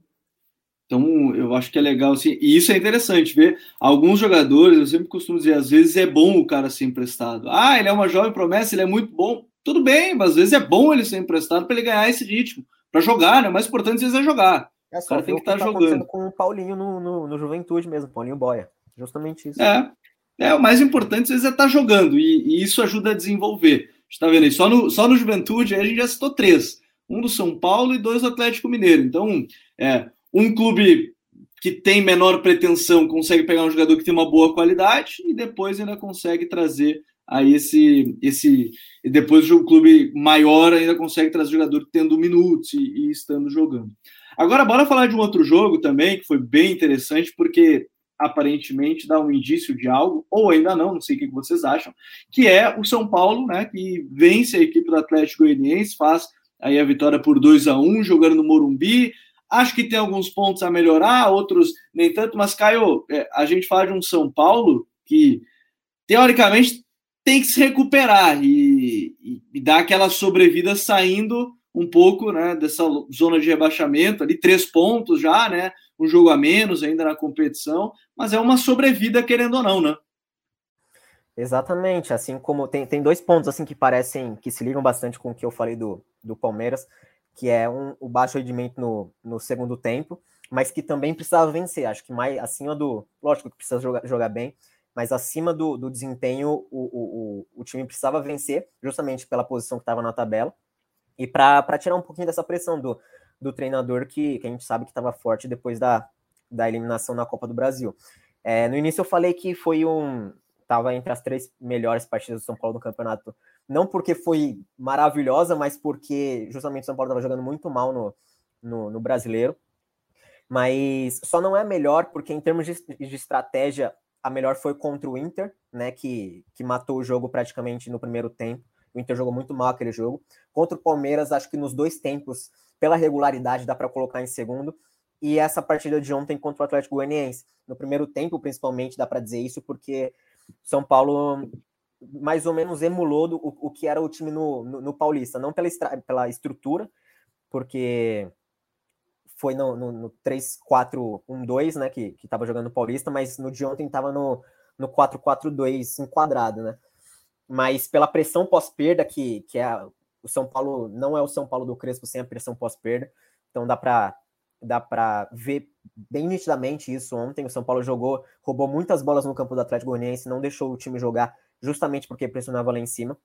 Speaker 1: Então, eu acho que é legal, assim, e isso é interessante, ver alguns jogadores, eu sempre costumo dizer, às vezes é bom o cara ser emprestado. Ah, ele é uma jovem promessa, ele é muito bom. Tudo bem, mas às vezes é bom ele ser emprestado para ele ganhar esse ritmo, para jogar, né? O mais importante às vezes é jogar.
Speaker 3: É, o cara tem que estar tá jogando. com o Paulinho no, no, no Juventude mesmo, Paulinho Boia. Justamente isso.
Speaker 1: É, é, o mais importante às vezes é estar tá jogando, e, e, isso ajuda a desenvolver. Está vendo aí? Só no, só no Juventude a gente já citou três: um do São Paulo e dois do Atlético Mineiro. Então, é, um clube que tem menor pretensão consegue pegar um jogador que tem uma boa qualidade e depois ainda consegue trazer aí esse esse e depois o clube maior ainda consegue trazer jogador tendo minutos e, e estando jogando. Agora bora falar de um outro jogo também que foi bem interessante porque aparentemente dá um indício de algo, ou ainda não, não sei o que vocês acham, que é o São Paulo, né, que vence a equipe do Atlético Goianiense, faz aí a vitória por 2 a 1 jogando no Morumbi. Acho que tem alguns pontos a melhorar, outros nem tanto, mas Caio, é, a gente fala de um São Paulo que teoricamente tem que se recuperar e, e, e dar aquela sobrevida saindo um pouco né, dessa zona de rebaixamento, ali três pontos já, né? Um jogo a menos ainda na competição, mas é uma sobrevida, querendo ou não, né?
Speaker 3: Exatamente, assim como tem, tem dois pontos assim que parecem que se ligam bastante com o que eu falei do, do Palmeiras, que é um, o baixo rendimento no, no segundo tempo, mas que também precisava vencer. Acho que mais acima do. Lógico que precisa jogar, jogar bem, mas acima do, do desempenho, o, o, o, time precisava vencer, justamente pela posição que estava na tabela e para tirar um pouquinho dessa pressão do, do treinador que, que a gente sabe que estava forte depois da, da eliminação na Copa do Brasil. É, no início eu falei que foi um. Estava entre as três melhores partidas do São Paulo no campeonato. Não porque foi maravilhosa, mas porque justamente o São Paulo estava jogando muito mal no, no, no, brasileiro. Mas só não é melhor porque, em termos de, de estratégia, a melhor foi contra o Inter, né? Que, que matou o jogo praticamente no primeiro tempo. O Inter jogou muito mal aquele jogo. Contra o Palmeiras, acho que nos dois tempos, pela regularidade, dá para colocar em segundo. E essa partida de ontem contra o Atlético Goianiense. No primeiro tempo, principalmente, dá para dizer isso, porque São Paulo mais ou menos emulou do, o, o, que era o time no, no, no Paulista. Não pela, pela estrutura, porque foi no, no, no 3-4-1-2, né, que estava jogando no Paulista, mas no de ontem estava no, no 4-4-2 enquadrado, né? mas pela pressão pós-perda, que, que é o São Paulo não é o São Paulo do Crespo sem a pressão pós-perda, então dá para dá para ver bem nitidamente isso ontem. O São Paulo jogou, roubou muitas bolas no campo do Atlético Goianiense, não deixou o time jogar justamente porque pressionava lá em cima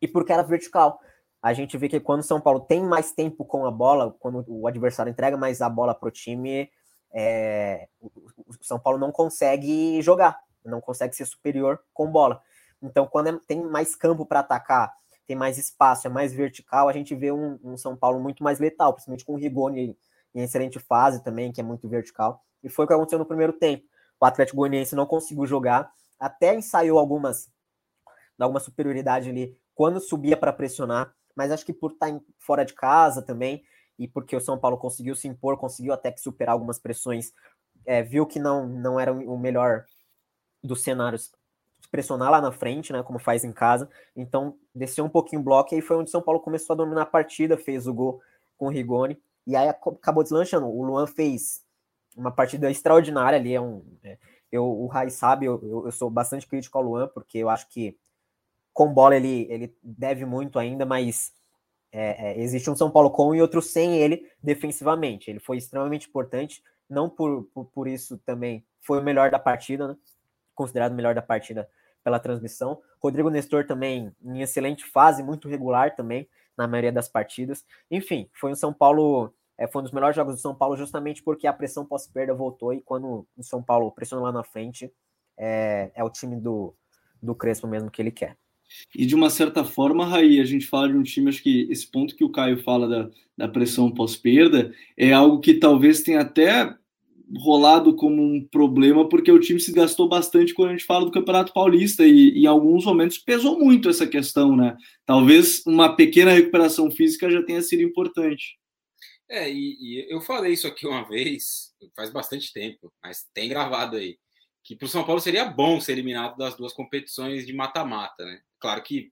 Speaker 3: e porque era vertical. A gente vê que quando o São Paulo tem mais tempo com a bola, quando o adversário entrega mais a bola para o time, é, o São Paulo não consegue jogar, não consegue ser superior com bola. Então, quando é, tem mais campo para atacar, tem mais espaço, é mais vertical, a gente vê um, um, São Paulo muito mais letal, principalmente com o Rigoni em excelente fase também, que é muito vertical. E foi o que aconteceu no primeiro tempo. O Atlético Goianiense não conseguiu jogar, até ensaiou algumas alguma superioridade ali quando subia para pressionar, mas acho que por estar tá fora de casa também e porque o São Paulo conseguiu se impor, conseguiu até que superar algumas pressões, é, viu que não não era o melhor dos cenários pressionar lá na frente, né, como faz em casa. Então, desceu um pouquinho o bloco e aí foi onde São Paulo começou a dominar a partida, fez o gol com o Rigoni e aí acabou deslanchando. O Luan fez uma partida extraordinária ali, é um é, eu, o Rai sabe, eu, eu, sou bastante crítico ao Luan, porque eu acho que com bola ele, ele deve muito ainda, mas é, é, existe um São Paulo com e outro sem ele defensivamente. Ele foi extremamente importante, não por, por, por isso também foi o melhor da partida, né? considerado o melhor da partida pela transmissão. Rodrigo Nestor também em excelente fase, muito regular também na maioria das partidas. Enfim, foi um São Paulo, é, foi um dos melhores jogos do São Paulo justamente porque a pressão pós-perda voltou e quando o São Paulo pressiona lá na frente, é, é o time do, do Crespo mesmo que ele quer.
Speaker 1: E de uma certa forma, Raí, a gente fala de um time, acho que esse ponto que o Caio fala da, da pressão pós-perda é algo que talvez tenha até rolado como um problema, porque o time se gastou bastante quando a gente fala do Campeonato Paulista, e, em alguns momentos pesou muito essa questão, né? Talvez uma pequena recuperação física já tenha sido importante.
Speaker 4: É, e, e eu falei isso aqui uma vez, faz bastante tempo, mas tem gravado aí, que para o São Paulo seria bom ser eliminado das duas competições de mata-mata, né? Claro que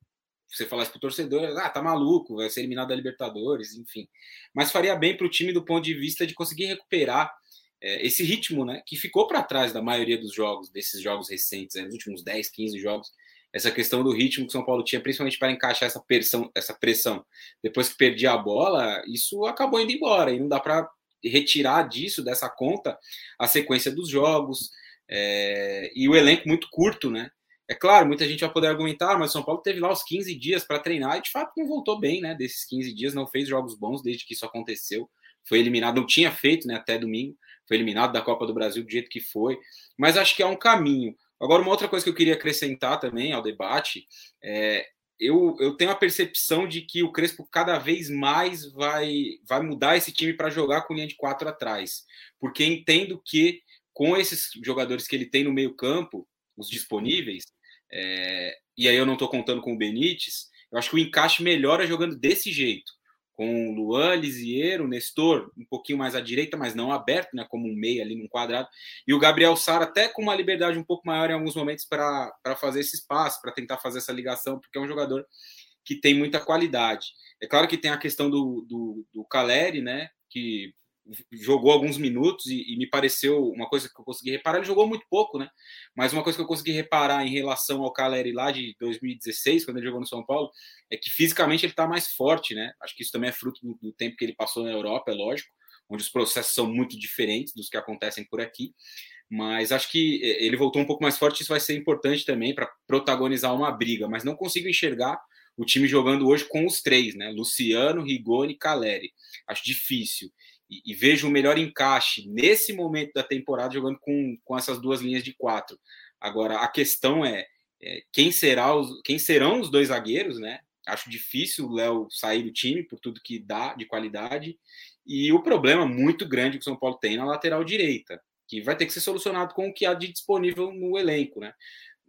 Speaker 4: você falar isso pro torcedor, ah, tá maluco, vai ser eliminado da Libertadores, enfim. Mas faria bem para o time do ponto de vista de conseguir recuperar é, esse ritmo, né, que ficou para trás da maioria dos jogos, desses jogos recentes, né, nos últimos 10, 15 jogos, essa questão do ritmo que o São Paulo tinha, principalmente para encaixar essa pressão, essa pressão. Depois que perdia a bola, isso acabou indo embora e não dá para retirar disso, dessa conta, a sequência dos jogos é, e o elenco muito curto, né? É claro, muita gente vai poder argumentar, mas o São Paulo teve lá os 15 dias para treinar e de fato não voltou bem, né? Desses 15 dias, não fez jogos bons desde que isso aconteceu. Foi eliminado, não tinha feito, né? Até domingo foi eliminado da Copa do Brasil do jeito que foi, mas acho que é um caminho. Agora, uma outra coisa que eu queria acrescentar também ao debate é. Eu, eu tenho a percepção de que o Crespo cada vez mais vai, vai mudar esse time para jogar com linha de quatro atrás, porque entendo que com esses jogadores que ele tem no meio-campo, os disponíveis, é, e aí eu não estou contando com o Benítez, eu acho que o encaixe melhora jogando desse jeito com Luan, Lisieiro, Nestor um pouquinho mais à direita, mas não aberto, né, como um meio ali num quadrado, e o Gabriel Sara até com uma liberdade um pouco maior em alguns momentos para fazer esse espaço, para tentar fazer essa ligação, porque é um jogador que tem muita qualidade. É claro que tem a questão do, do, do Caleri, né, que jogou alguns minutos e, e, me pareceu uma coisa que eu consegui reparar. Ele jogou muito pouco, né? Mas uma coisa que eu consegui reparar em relação ao Caleri lá de 2016, quando ele jogou no São Paulo, é que fisicamente ele está mais forte, né? Acho que isso também é fruto do, do, tempo que ele passou na Europa, é lógico, onde os processos são muito diferentes dos que acontecem por aqui. Mas acho que é, ele voltou um pouco mais forte, isso vai ser importante também para protagonizar uma briga. Mas não consigo enxergar o time jogando hoje com os três, né? Luciano, Rigoni e Caleri. Acho difícil e, e, vejo o melhor encaixe nesse momento da temporada jogando com, com essas duas linhas de quatro. Agora, a questão é, é quem, será os, quem serão os dois zagueiros, né? Acho difícil o Léo sair do time por tudo que dá de qualidade. E o problema muito grande que o São Paulo tem na lateral direita, que vai ter que ser solucionado com o que há de disponível no elenco, né?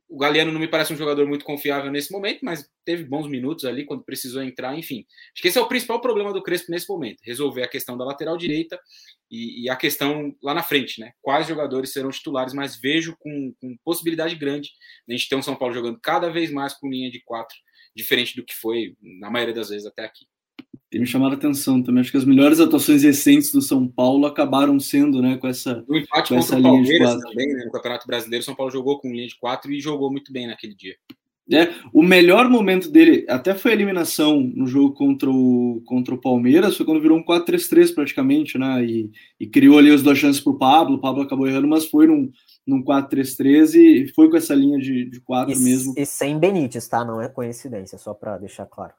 Speaker 4: O Galeano não me parece um jogador muito confiável nesse momento, mas teve bons minutos ali quando precisou entrar, enfim. Acho que esse é o principal problema do Crespo nesse momento, resolver a questão da lateral direita e, e a questão lá na frente, né? Quais jogadores serão titulares, mas vejo com, com possibilidade grande a gente ter um São Paulo jogando cada vez mais com linha de quatro, diferente do que foi na maioria das vezes até aqui
Speaker 1: tem me chamado a atenção também. Acho que as melhores atuações recentes do São Paulo acabaram sendo, né, com essa.
Speaker 4: O empate com contra o Palmeiras também, né, no Campeonato Brasileiro, São Paulo jogou com linha de quatro e jogou muito bem naquele dia.
Speaker 1: É, o melhor momento dele, até foi a eliminação no jogo contra o, contra o Palmeiras, foi quando virou um 4-3-3 praticamente, né? E, e, criou ali as duas chances para o Pablo, o Pablo acabou errando, mas foi num, num 4-3-3 e foi com essa linha de, de 4
Speaker 3: e,
Speaker 1: mesmo.
Speaker 3: E sem Benítez, tá? Não é coincidência, só para deixar claro.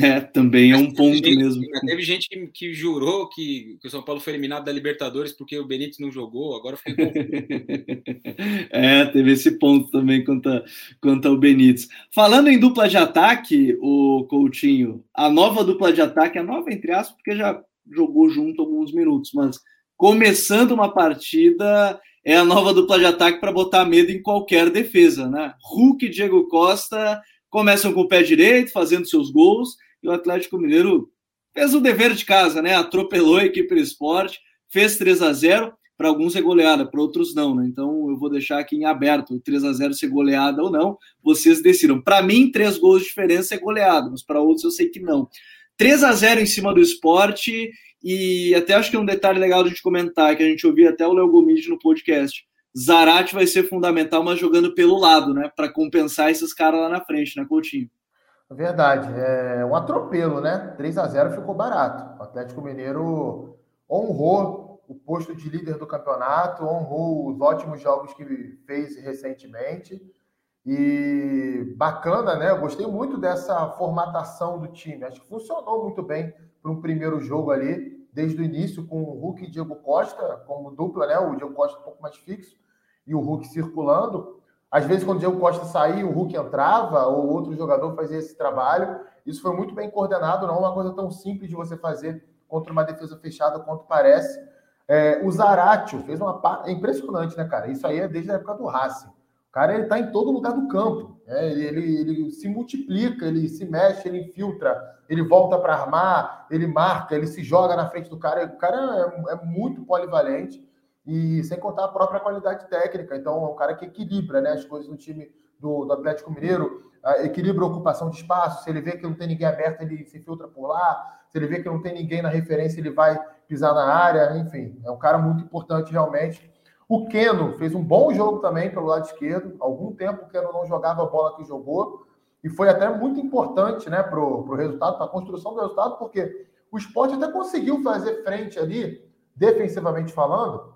Speaker 1: É, também é um ponto mesmo.
Speaker 4: Teve gente que, que jurou que, que, o São Paulo foi eliminado da Libertadores porque o Benítez não jogou, agora foi
Speaker 1: É, teve esse ponto também quanto, a, quanto ao Benítez. Falando em dupla de ataque, o Coutinho, a nova dupla de ataque, a nova entre aspas, porque já jogou junto alguns minutos, mas começando uma partida é a nova dupla de ataque para botar medo em qualquer defesa, né? Hulk e Diego Costa começam com o pé direito, fazendo seus gols, e o Atlético Mineiro fez o dever de casa, né? Atropelou a equipe do esporte, fez 3 a 0 para alguns é goleada, para outros não, né? Então eu vou deixar aqui em aberto, 3 a 0 ser goleada ou não, vocês decidam. Para mim, três gols de diferença é goleada, mas para outros eu sei que não. 3 a 0 em cima do esporte, e até acho que é um detalhe legal de comentar, que a gente ouviu até o Léo Gomes no podcast. Zarate vai ser fundamental, mas jogando pelo lado, né? Para compensar esses caras lá na frente, né, Coutinho?
Speaker 2: Verdade. É um atropelo, né? 3 a 0 ficou barato. O Atlético Mineiro honrou o posto de líder do campeonato, honrou os ótimos jogos que fez recentemente. E bacana, né? Eu gostei muito dessa formatação do time. Acho que funcionou muito bem para um primeiro jogo ali, desde o início, com o Hulk e Diego Costa como dupla, né? O Diego Costa um pouco mais fixo e o Hulk circulando. Às vezes, quando o Diego Costa saía, o Hulk entrava, ou outro jogador fazia esse trabalho. Isso foi muito bem coordenado, não é uma coisa tão simples de você fazer contra uma defesa fechada quanto parece. É, o Zaratio fez uma parte. É impressionante, né, cara? Isso aí é desde a época do Racing. O cara ele tá em todo lugar do campo. Né? Ele, ele, ele se multiplica, ele se mexe, ele infiltra, ele volta para armar, ele marca, ele se joga na frente do cara. O cara é, é muito polivalente e sem contar a própria qualidade técnica. Então, é um cara que equilibra né, as coisas no time do, do Atlético Mineiro, equilibra a ocupação de espaço. Se ele vê que não tem ninguém aberto, ele se filtra por lá. Se ele vê que não tem ninguém na referência, ele vai pisar na área. Enfim, é um cara muito importante realmente. O Keno fez um bom jogo também pelo lado esquerdo. algum tempo o Keno não jogava a bola que jogou. E foi até muito importante né, para o resultado, para a construção do resultado, porque o esporte até conseguiu fazer frente ali, defensivamente falando,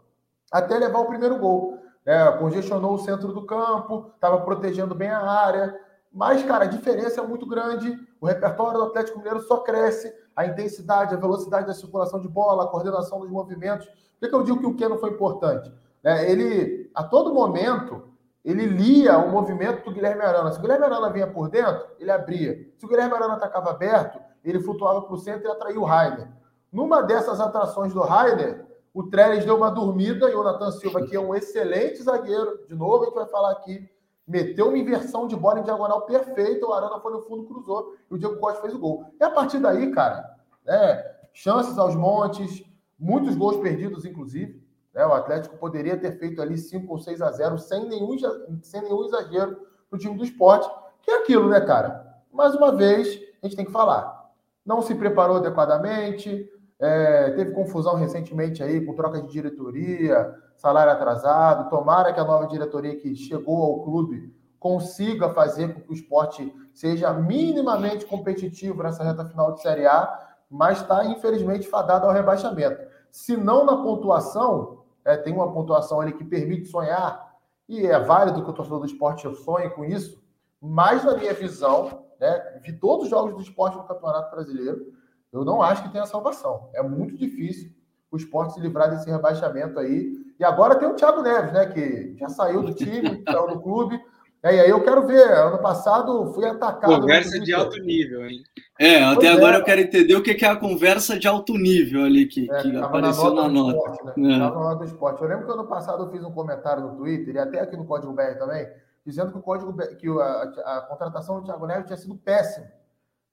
Speaker 2: até levar o primeiro gol. É, congestionou o centro do campo, estava protegendo bem a área. Mas, cara, a diferença é muito grande. O repertório do Atlético Mineiro só cresce. A intensidade, a velocidade da circulação de bola, a coordenação dos movimentos. Por que, que eu digo que o Keno foi importante? É, ele, a todo momento, ele lia o movimento do Guilherme Arana. Se o Guilherme Arana vinha por dentro, ele abria. Se o Guilherme Arana atacava aberto, ele flutuava para o centro e atraía o Rainer. Numa dessas atrações do Rainer, o Trellis deu uma dormida e o Nathan Silva, que é um excelente zagueiro, de novo a gente vai falar aqui, meteu uma inversão de bola em diagonal perfeita, o Arana foi no fundo, cruzou e o Diego Costa fez o gol. E a partir daí, cara, né, chances aos montes, muitos gols perdidos, inclusive. Né, o Atlético poderia ter feito ali 5 ou 6 a 0 sem nenhum, sem nenhum exagero no time do esporte, que é aquilo, né, cara? Mais uma vez, a gente tem que falar. Não se preparou adequadamente, é, teve confusão recentemente aí com troca de diretoria, salário atrasado. Tomara que a nova diretoria que chegou ao clube consiga fazer com que o esporte seja minimamente competitivo nessa reta final de Série A, mas está, infelizmente, fadado ao rebaixamento. Se não na pontuação, é, tem uma pontuação ali que permite sonhar, e é válido que o torcedor do esporte sonhe com isso, mas na minha visão, né, vi todos os jogos do esporte no Campeonato Brasileiro, eu não acho que tenha salvação. É muito difícil o esporte se livrar desse rebaixamento aí. E agora tem o Thiago Neves, né? Que já saiu do time, saiu do clube. É, e aí eu quero ver. Ano passado fui atacado.
Speaker 4: Conversa de alto nível, hein?
Speaker 1: É, até pois agora é. eu quero entender o que é a conversa de alto nível ali que, é, que apareceu na nota. Na nota.
Speaker 2: Né? É. na nota do esporte. Eu lembro que ano passado eu fiz um comentário no Twitter, e até aqui no Código BR também, dizendo que o código que a, a, a contratação do Thiago Neves tinha sido péssima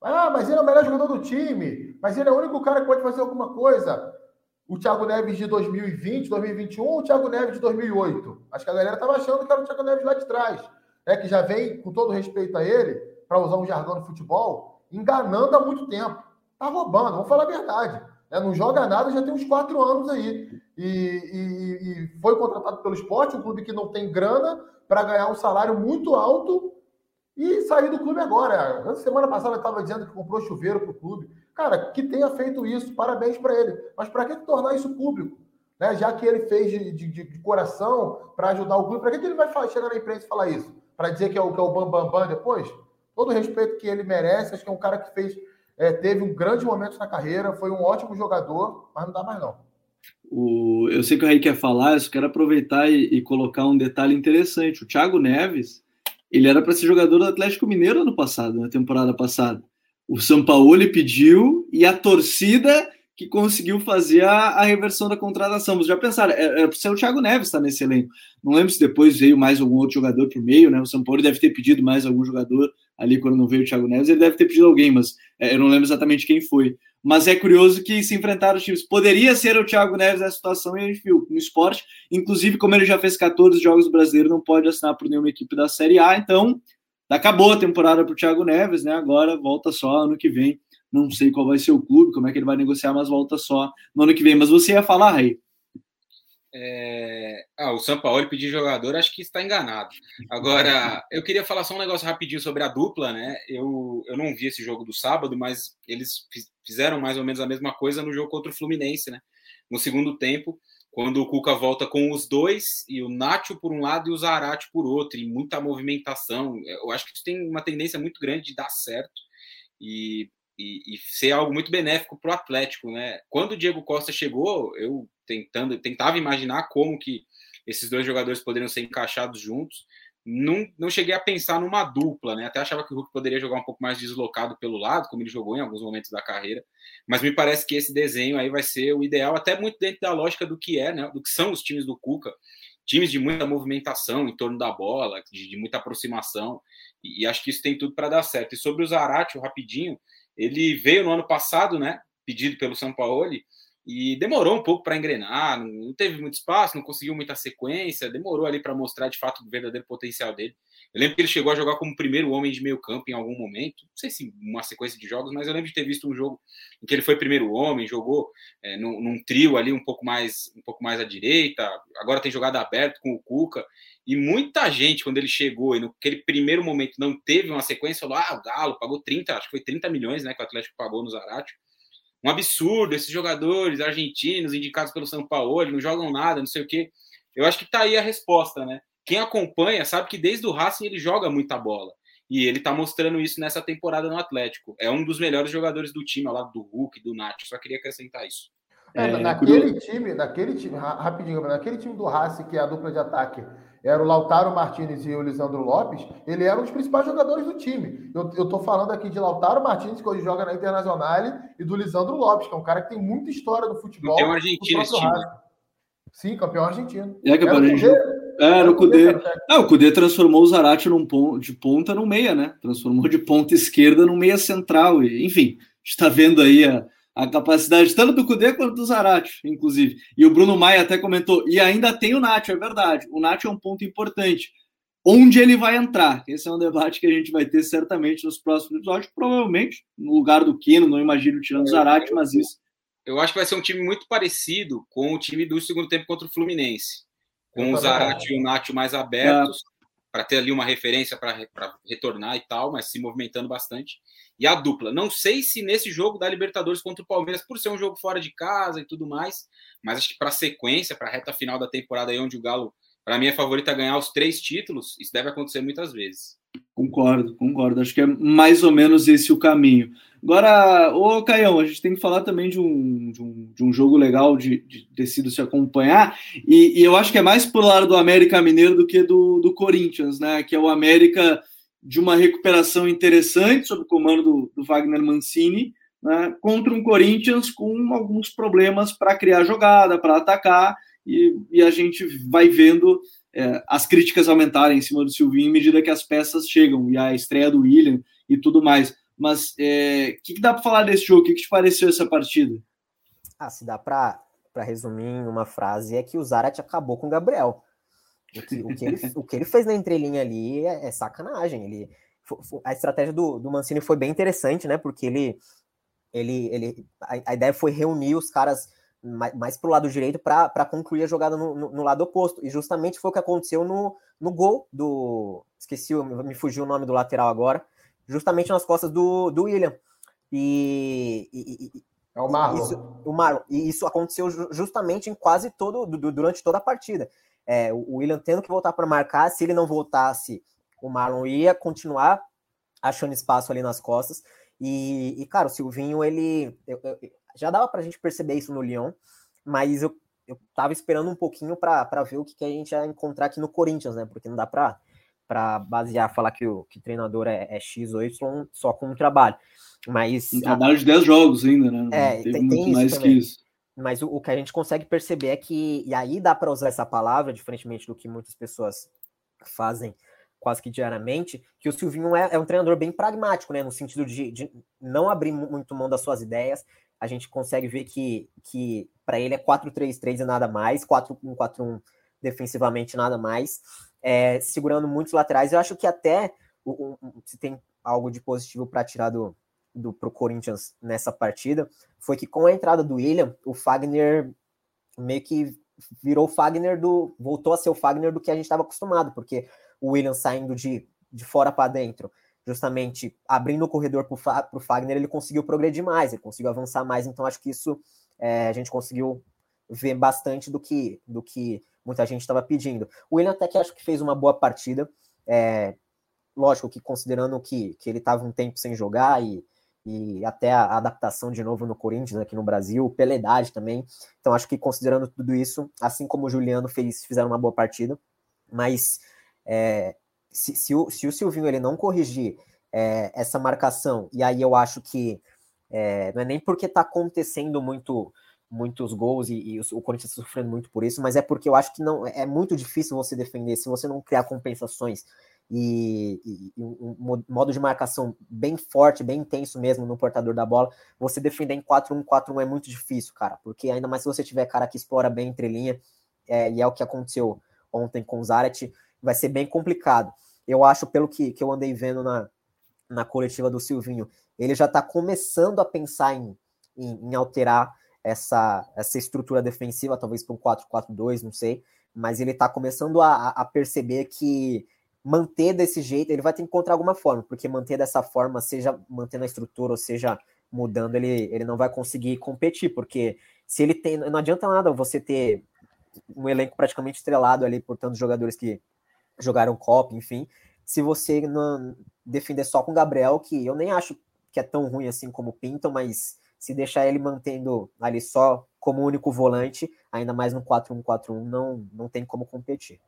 Speaker 2: ah, mas ele é o melhor jogador do time. Mas ele é o único cara que pode fazer alguma coisa. O Thiago Neves de 2020, 2021 ou o Thiago Neves de 2008? Acho que a galera estava achando que era o Thiago Neves lá de trás. É que já vem, com todo respeito a ele, para usar um jargão no futebol, enganando há muito tempo. Tá roubando, vamos falar a verdade. É, não joga nada já tem uns quatro anos aí. E, e, e foi contratado pelo esporte, um clube que não tem grana para ganhar um salário muito alto e saiu do clube agora. Na semana passada estava dizendo que comprou chuveiro para o clube. Cara, que tenha feito isso, parabéns para ele. Mas para que tornar isso público? Né? Já que ele fez de, de, de coração para ajudar o clube, para que, que ele vai chegar na imprensa e falar isso? Para dizer que é o, que é o Bambambam Bam, Bam depois? Todo o respeito que ele merece, acho que é um cara que fez, é, teve um grande momento na carreira, foi um ótimo jogador, mas não dá mais não.
Speaker 1: O, eu sei que o Raí quer falar, eu só quero aproveitar e, e colocar um detalhe interessante. O Thiago Neves, ele era para ser jogador do Atlético Mineiro ano passado, na temporada passada. O São Paulo pediu e a torcida que conseguiu fazer a, a reversão da contratação. Mas já pensaram, é, é para ser o Thiago Neves estar tá nesse elenco. Não lembro se depois veio mais algum outro jogador o meio, né? O São Paulo deve ter pedido mais algum jogador ali quando não veio o Thiago Neves, ele deve ter pedido alguém, mas é, eu não lembro exatamente quem foi. Mas é curioso que se enfrentaram os times. Poderia ser o Thiago Neves nessa situação e a gente viu no esporte. Inclusive, como ele já fez 14 jogos do brasileiro, não pode assinar por nenhuma equipe da Série A. Então, acabou a temporada para o Thiago Neves, né? Agora volta só ano que vem. Não sei qual vai ser o clube, como é que ele vai negociar, mas volta só no ano que vem. Mas você ia falar, Rei?
Speaker 4: É... Ah, o São Paulo pedir jogador, acho que está enganado. Agora, eu queria falar só um negócio rapidinho sobre a dupla, né? Eu, eu não vi esse jogo do sábado, mas eles fizeram mais ou menos a mesma coisa no jogo contra o Fluminense, né? No segundo tempo, quando o Cuca volta com os dois, e o Nacho por um lado e o Zarate por outro, e muita movimentação. Eu acho que isso tem uma tendência muito grande de dar certo. E e, e, ser algo muito benéfico para o Atlético, né? Quando o Diego Costa chegou, eu tentando tentava imaginar como que esses dois jogadores poderiam ser encaixados juntos. Não, não cheguei a pensar numa dupla, né? Até achava que o Hulk poderia jogar um pouco mais deslocado pelo lado, como ele jogou em alguns momentos da carreira. Mas me parece que esse desenho aí vai ser o ideal, até muito dentro da lógica do que é, né? Do que são os times do Cuca, times de muita movimentação em torno da bola, de, de muita aproximação. E, e, acho que isso tem tudo para dar certo. E sobre o Zarate, rapidinho, ele veio no ano passado, né? Pedido pelo São Paulo e demorou um pouco para engrenar, não teve muito espaço, não conseguiu muita sequência, demorou ali para mostrar de fato o verdadeiro potencial dele. Eu lembro que ele chegou a jogar como primeiro homem de meio campo em algum momento, não sei se uma sequência de jogos, mas eu lembro de ter visto um jogo em que ele foi primeiro homem, jogou é, num, num, trio ali um pouco mais um pouco mais à direita, agora tem jogado aberto com o Cuca, e muita gente, quando ele chegou e naquele primeiro momento não teve uma sequência, falou: ah, o Galo pagou 30, acho que foi 30 milhões né, que o Atlético pagou no Zarate. Um absurdo, esses jogadores argentinos indicados pelo São Paulo, não jogam nada, não sei o quê. Eu acho que tá aí a resposta, né? Quem acompanha sabe que desde o Racing ele joga muita bola. E ele tá mostrando isso nessa temporada no Atlético. É um dos melhores jogadores do time, ao lado do Hulk, do Nath. Só queria acrescentar isso.
Speaker 2: É, é, naquele time, naquele time, rapidinho, naquele time do Racing, que é a dupla de ataque, era o Lautaro Martinez e o Lisandro Lopes, ele era um dos principais jogadores do time. Eu, eu tô falando aqui de Lautaro Martinez, que hoje joga na Internacional, e do Lisandro Lopes, que é um cara que tem muita história do futebol.
Speaker 4: Um argentino esse time.
Speaker 2: Sim, campeão argentino.
Speaker 1: É, campeão argentino. Era o Cudê. Não, o Cudê transformou o Zarate num ponto, de ponta no meia, né? Transformou de ponta esquerda no meia central. E, enfim, está vendo aí a, a capacidade tanto do Cudê quanto do Zarate, inclusive. E o Bruno Maia até comentou, e ainda tem o Nath, é verdade. O Nath é um ponto importante. Onde ele vai entrar? Esse é um debate que a gente vai ter certamente nos próximos episódios, provavelmente no lugar do Kino, não imagino tirando o Zarate, mas isso.
Speaker 4: Eu acho que vai ser um time muito parecido com o time do segundo tempo contra o Fluminense. Com o Zarate e o Nath mais abertos, é. para ter ali uma referência para retornar e tal, mas se movimentando bastante e a dupla. Não sei se nesse jogo da Libertadores contra o Palmeiras, por ser um jogo fora de casa e tudo mais, mas acho que para a sequência, para a reta final da temporada, aí onde o Galo, para mim, é favorito a ganhar os três títulos, isso deve acontecer muitas vezes.
Speaker 1: Concordo, concordo. Acho que é mais ou menos esse o caminho. Agora, ô Caião, a gente tem que falar também de um, de um, de um jogo legal de, de ter sido se acompanhar, e, e, eu acho que é mais por lado do América Mineiro do que do, do Corinthians, né? Que é o América de uma recuperação interessante sob o comando do, do Wagner Mancini, né, contra um Corinthians com alguns problemas para criar jogada, para atacar, e, e, a gente vai vendo é, as críticas aumentarem em cima do Silvinho em medida que as peças chegam, e a estreia do William e tudo mais. Mas o é, que, que, dá para falar desse jogo? O que, que te pareceu essa partida?
Speaker 3: Ah, se dá para resumir em uma frase, é que o Zarat acabou com o Gabriel. O que, o que, ele, o que ele fez na entrelinha ali é, é sacanagem. Ele, a estratégia do, do Mancini foi bem interessante, né? Porque ele, ele, ele a, a ideia foi reunir os caras mais, mais para o lado direito para concluir a jogada no, no, no, lado oposto. E justamente foi o que aconteceu no, no gol do. Esqueci, me fugiu o nome do lateral agora. Justamente nas costas do, do William. E, e,
Speaker 2: é o Marlon.
Speaker 3: Isso, o Marlon. E isso aconteceu justamente em quase todo, durante toda a partida. É, o William tendo que voltar para marcar, se ele não voltasse, o Marlon ia continuar achando espaço ali nas costas. E, e cara, o Silvinho, ele. Eu, eu, já dava para a gente perceber isso no Lyon, mas eu, eu tava esperando um pouquinho para ver o que, que a gente ia encontrar aqui no Corinthians, né? Porque não dá para para basear, falar que o que treinador é, é, X ou Y só com um trabalho. Mas.
Speaker 1: Um trabalho de 10 jogos ainda, né?
Speaker 3: É, tem, muito tem mais também. que isso. Mas o, o, que a gente consegue perceber é que, e aí dá para usar essa palavra, diferentemente do que muitas pessoas fazem quase que diariamente, que o Silvinho é, é um treinador bem pragmático, né? No sentido de, de, não abrir muito mão das suas ideias. A gente consegue ver que, que para ele é 4-3-3 e nada mais, 4-1-4-1 defensivamente nada mais, é, segurando muitos laterais. Eu acho que até o, o, se tem algo de positivo para tirar do, do pro Corinthians nessa partida, foi que com a entrada do William, o Fagner meio que virou o Fagner do. voltou a ser o Fagner do que a gente estava acostumado, porque o William saindo de, de fora para dentro, justamente abrindo o corredor para o Fagner, ele conseguiu progredir mais, ele conseguiu avançar mais, então acho que isso é, a gente conseguiu ver bastante do que, do que muita gente estava pedindo. O William até que acho que fez uma boa partida, é, lógico que considerando que, que ele estava um tempo sem jogar e, e até a adaptação de novo no Corinthians aqui no Brasil, pela idade também. Então acho que considerando tudo isso, assim como o Juliano fez, fizeram uma boa partida, mas é, se, se, o, se o Silvinho ele não corrigir é, essa marcação, e aí eu acho que é, não é nem porque está acontecendo muito muitos gols e, e, o Corinthians tá sofrendo muito por isso, mas é porque eu acho que não é muito difícil você defender se você não criar compensações e, e, e, um modo de marcação bem forte, bem intenso mesmo no portador da bola, você defender em 4-1-4-1 é muito difícil, cara, porque ainda mais se você tiver cara que explora bem entre linha, é, e é o que aconteceu ontem com o Zaret, vai ser bem complicado. Eu acho, pelo que, que eu andei vendo na, na coletiva do Silvinho, ele já está começando a pensar em, em, em, alterar essa, essa estrutura defensiva, talvez para um 4-4-2, não sei, mas ele está começando a, a perceber que manter desse jeito, ele vai ter que encontrar alguma forma, porque manter dessa forma, seja mantendo a estrutura, ou seja, mudando, ele, ele não vai conseguir competir, porque se ele tem. Não adianta nada você ter um elenco praticamente estrelado ali por tantos jogadores que jogaram Copa, enfim. Se você não defender só com o Gabriel, que eu nem acho que é tão ruim assim como o Pinto, mas se deixar ele mantendo ali só como único volante, ainda mais no 4-1-4-1, não, não tem como competir.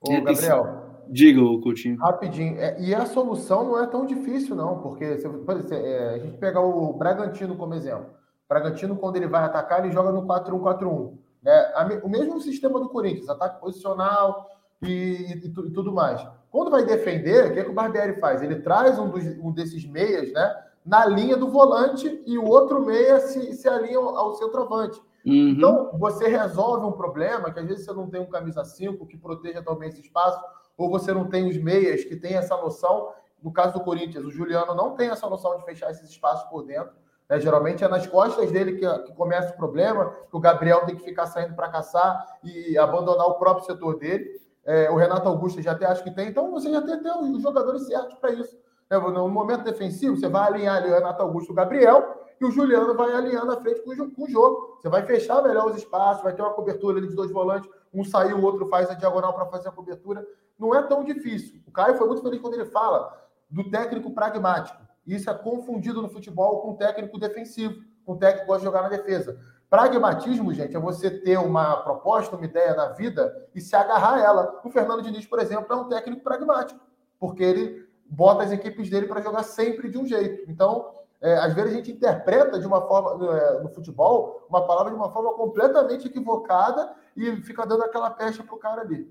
Speaker 2: Ô, é, Gabriel.
Speaker 1: Diga, o Coutinho.
Speaker 2: Rapidinho. É, e a solução não é tão difícil, não, porque se, exemplo, é, a gente pegar o Bragantino como exemplo. O Bragantino, quando ele vai atacar, ele joga no 4-1-4-1. Né? O mesmo sistema do Corinthians, ataque posicional e, e, e, tudo mais. Quando vai defender, o que, é que o Barbieri faz? Ele traz um, dos, um desses meias né, na linha do volante e o outro meia se, se alinha ao, ao centroavante. Uhum. Então, você resolve um problema que às vezes você não tem um camisa 5 que proteja também esse espaço, ou você não tem os meias que tem essa noção. No caso do Corinthians, o Juliano não tem essa noção de fechar esses espaços por dentro. Né? Geralmente é nas costas dele que, que começa o problema, que o Gabriel tem que ficar saindo para caçar e abandonar o próprio setor dele. É, o Renato Augusto já até acho que tem, então você já tem os jogadores certos para isso. É, no momento defensivo, você vai alinhar ali o Renato Augusto o Gabriel, e o Juliano vai alinhando à frente com o jogo. Você vai fechar melhor os espaços, vai ter uma cobertura ali de dois volantes, um saiu, o outro faz a diagonal para fazer a cobertura. Não é tão difícil. O Caio foi muito feliz quando ele fala do técnico pragmático. Isso é confundido no futebol com técnico defensivo, com técnico que gosta de jogar na defesa. Pragmatismo, gente, é você ter uma proposta, uma ideia na vida e se agarrar a ela. O Fernando Diniz, por exemplo, é um técnico pragmático, porque ele bota as equipes dele para jogar sempre de um jeito. Então, é, às vezes a gente interpreta de uma forma, no, é, no, futebol, uma palavra de uma forma completamente equivocada e fica dando aquela pecha para o cara ali.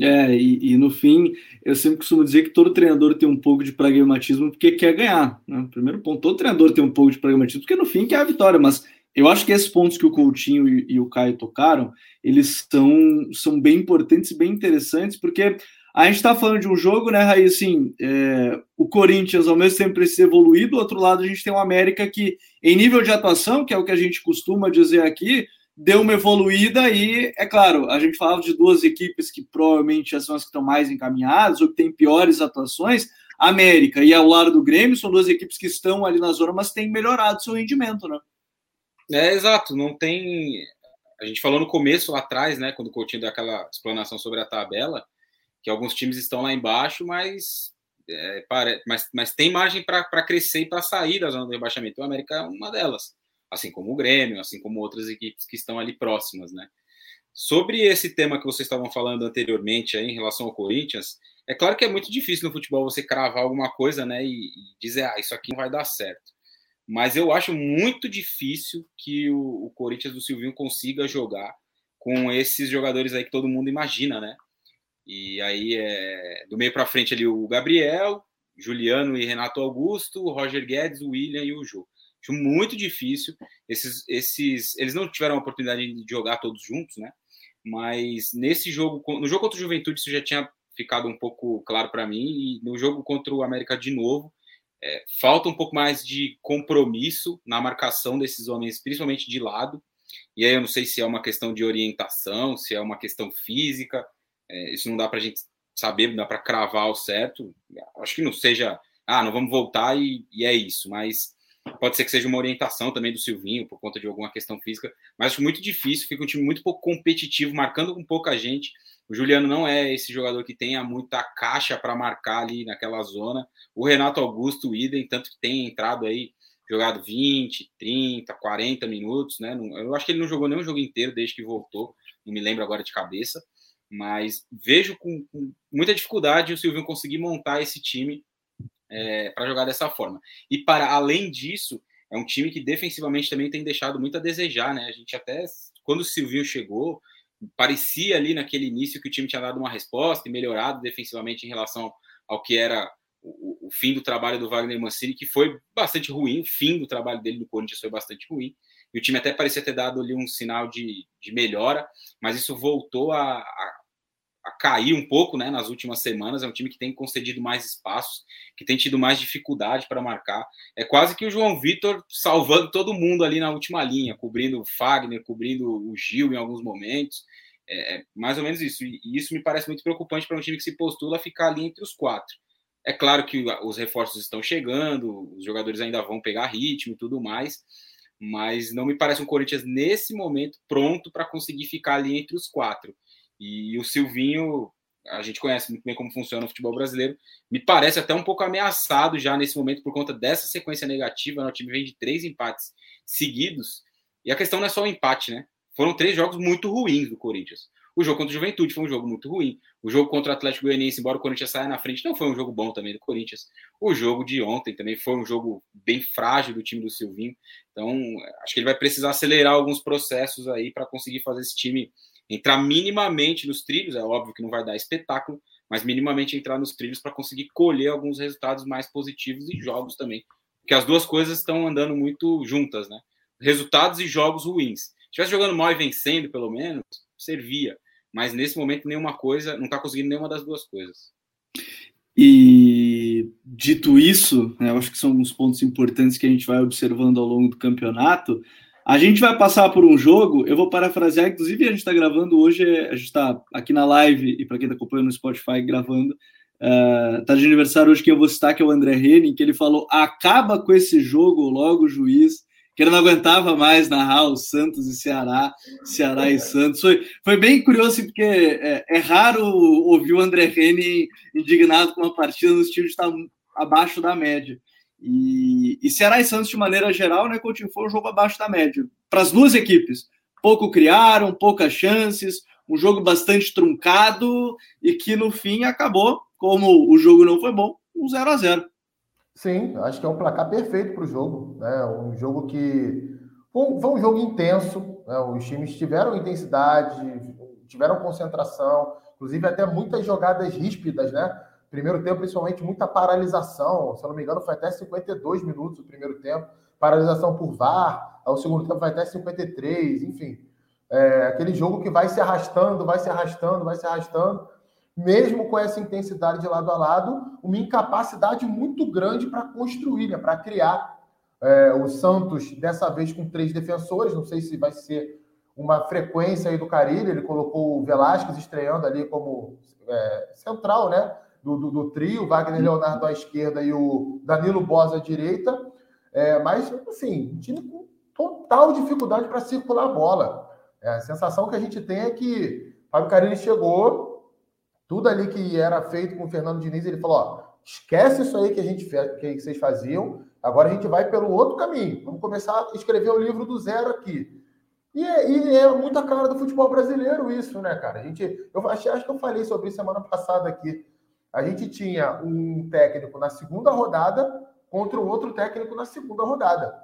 Speaker 1: É, e, e, no fim, eu sempre costumo dizer que todo treinador tem um pouco de pragmatismo porque quer ganhar. Né? Primeiro ponto, todo treinador tem um pouco de pragmatismo porque no fim quer a vitória, mas eu acho que esses pontos que o Coutinho e, e o Caio tocaram, eles são, são bem importantes e bem interessantes, porque a gente está falando de um jogo, né, Raí, assim, é, o Corinthians ao mesmo tempo precisa evoluir, do outro lado a gente tem o América que, em nível de atuação, que é o que a gente costuma dizer aqui, deu uma evoluída e, é claro, a gente falava de duas equipes que provavelmente são as que estão mais encaminhadas ou que têm piores atuações. América e ao lado do Grêmio são duas equipes que estão ali na zona, mas têm melhorado seu rendimento, né?
Speaker 4: É, exato. Não tem. A gente falou no começo, lá atrás, né, quando o Coutinho deu aquela explanação sobre a tabela, que alguns times estão lá embaixo, mas é, mas, mas tem margem para crescer e para sair da zona do rebaixamento. O América é uma delas assim como o Grêmio, assim como outras equipes que estão ali próximas, né? Sobre esse tema que vocês estavam falando anteriormente aí, em relação ao Corinthians, é claro que é muito difícil no futebol você cravar alguma coisa, né, e, e dizer, ah, isso aqui não vai dar certo. Mas eu acho muito difícil que o, o Corinthians do Silvinho consiga jogar com esses jogadores aí que todo mundo imagina, né? E aí é do meio para frente ali o Gabriel, Juliano e Renato Augusto, o Roger Guedes, o William e o Jô. Acho muito difícil. Esses, esses, eles não tiveram a oportunidade de jogar todos juntos, né? Mas nesse jogo, no jogo contra o Juventude, isso já tinha ficado um pouco claro para mim. E no jogo contra o América de novo, é, falta um pouco mais de compromisso na marcação desses homens, principalmente de lado. E aí eu não sei se é uma questão de orientação, se é uma questão física. É, isso não dá para a gente saber, não dá para cravar o certo. Acho que não seja, ah, não vamos voltar e, e é isso. Mas Pode ser que seja uma orientação também do Silvinho, por conta de alguma questão física, mas acho muito difícil. Fica um time muito pouco competitivo, marcando com pouca gente. O Juliano não é esse jogador que tenha muita caixa para marcar ali naquela zona. O Renato Augusto, o idem, tanto que tem entrado aí, jogado 20, 30, 40 minutos, né? Eu acho que ele não jogou nenhum jogo inteiro desde que voltou, não me lembro agora de cabeça, mas vejo com, com muita dificuldade o Silvinho conseguir montar esse time é, para jogar dessa forma. E para além disso, é um time que defensivamente também tem deixado muito a desejar, né? A gente até quando o Silvinho chegou, parecia ali naquele início que o time tinha dado uma resposta e melhorado defensivamente em relação ao que era o, o fim do trabalho do Wagner Mancini, que foi bastante ruim, o fim do trabalho dele no Corinthians foi bastante ruim. E o time até parecia ter dado ali um sinal de, de melhora, mas isso voltou a, a a cair um pouco né, nas últimas semanas. É um time que tem concedido mais espaços, que tem tido mais dificuldade para marcar. É quase que o João Vitor salvando todo mundo ali na última linha, cobrindo o Fagner, cobrindo o Gil em alguns momentos. É, é mais ou menos isso. E isso me parece muito preocupante para um time que se postula ficar ali entre os quatro. É claro que os reforços estão chegando, os jogadores ainda vão pegar ritmo e tudo mais, mas não me parece um Corinthians nesse momento pronto para conseguir ficar ali entre os quatro. E o Silvinho, a gente conhece muito bem como funciona o futebol brasileiro, me parece até um pouco ameaçado já nesse momento por conta dessa sequência negativa. Né? O time vem de três empates seguidos. E a questão não é só o empate, né? Foram três jogos muito ruins do Corinthians. O jogo contra o Juventude foi um jogo muito ruim. O jogo contra o Atlético Goianiense, embora o Corinthians saia na frente, não foi um jogo bom também do Corinthians. O jogo de ontem também foi um jogo bem frágil do time do Silvinho. Então, acho que ele vai precisar acelerar alguns processos aí para conseguir fazer esse time entrar minimamente nos trilhos, é óbvio que não vai dar espetáculo, mas minimamente entrar nos trilhos para conseguir colher alguns resultados mais positivos e jogos também. Porque as duas coisas estão andando muito juntas, né? Resultados e jogos ruins. Se estivesse jogando mal e vencendo, pelo menos, servia. Mas nesse momento, nenhuma coisa, não está conseguindo nenhuma das duas coisas.
Speaker 1: E dito isso, né, eu acho que são alguns pontos importantes que a gente vai observando ao longo do campeonato. A gente vai passar por um jogo, eu vou parafrasear, inclusive a gente está gravando hoje, a gente está aqui na live, e para quem está acompanhando no Spotify gravando, uh, de aniversário hoje, que eu vou citar, que é o André Henning, que ele falou: acaba com esse jogo logo, juiz, que ele não aguentava mais narrar o Santos e Ceará, Ceará e Santos. Foi, foi bem curioso, assim, porque é, é raro ouvir o André Henning indignado com uma partida no estilo de estar abaixo da média. E, e Ceará e Santos, de maneira geral, né, Coutinho, foi um jogo abaixo da média. Para as duas equipes. Pouco criaram, poucas chances, um jogo bastante truncado e que no fim acabou, como o jogo não foi bom, um 0 a 0
Speaker 2: Sim, acho que é um placar perfeito para o jogo. Né? Um jogo que. Foi um jogo intenso, né? os times tiveram intensidade, tiveram concentração, inclusive até muitas jogadas ríspidas, né? Primeiro tempo, principalmente, muita paralisação. Se eu não me engano, foi até 52 minutos o primeiro tempo. Paralisação por VAR. O segundo tempo vai até 53, enfim. É aquele jogo que vai se arrastando, vai se arrastando, vai se arrastando. Mesmo com essa intensidade de lado a lado, uma incapacidade muito grande para construir, né, para criar. É, o Santos, dessa vez com três defensores, não sei se vai ser uma frequência aí do Carilho, ele colocou o Velasquez estreando ali como é, central, né? Do, do, do, trio, Wagner Leonardo à esquerda e o Danilo Bosa à direita. É, mas, assim, um time com total dificuldade para circular a bola. É, a sensação que a gente tem é que Fábio Carilli chegou, tudo ali que era feito com o Fernando Diniz, ele falou: ó, esquece isso aí que a gente que vocês faziam, agora a gente vai pelo outro caminho. Vamos começar a escrever o livro do zero aqui. E é, e é muito a cara do futebol brasileiro isso, né, cara? A gente, eu acho, acho que eu falei sobre isso semana passada aqui. A gente tinha um técnico na segunda rodada contra o outro técnico na segunda rodada.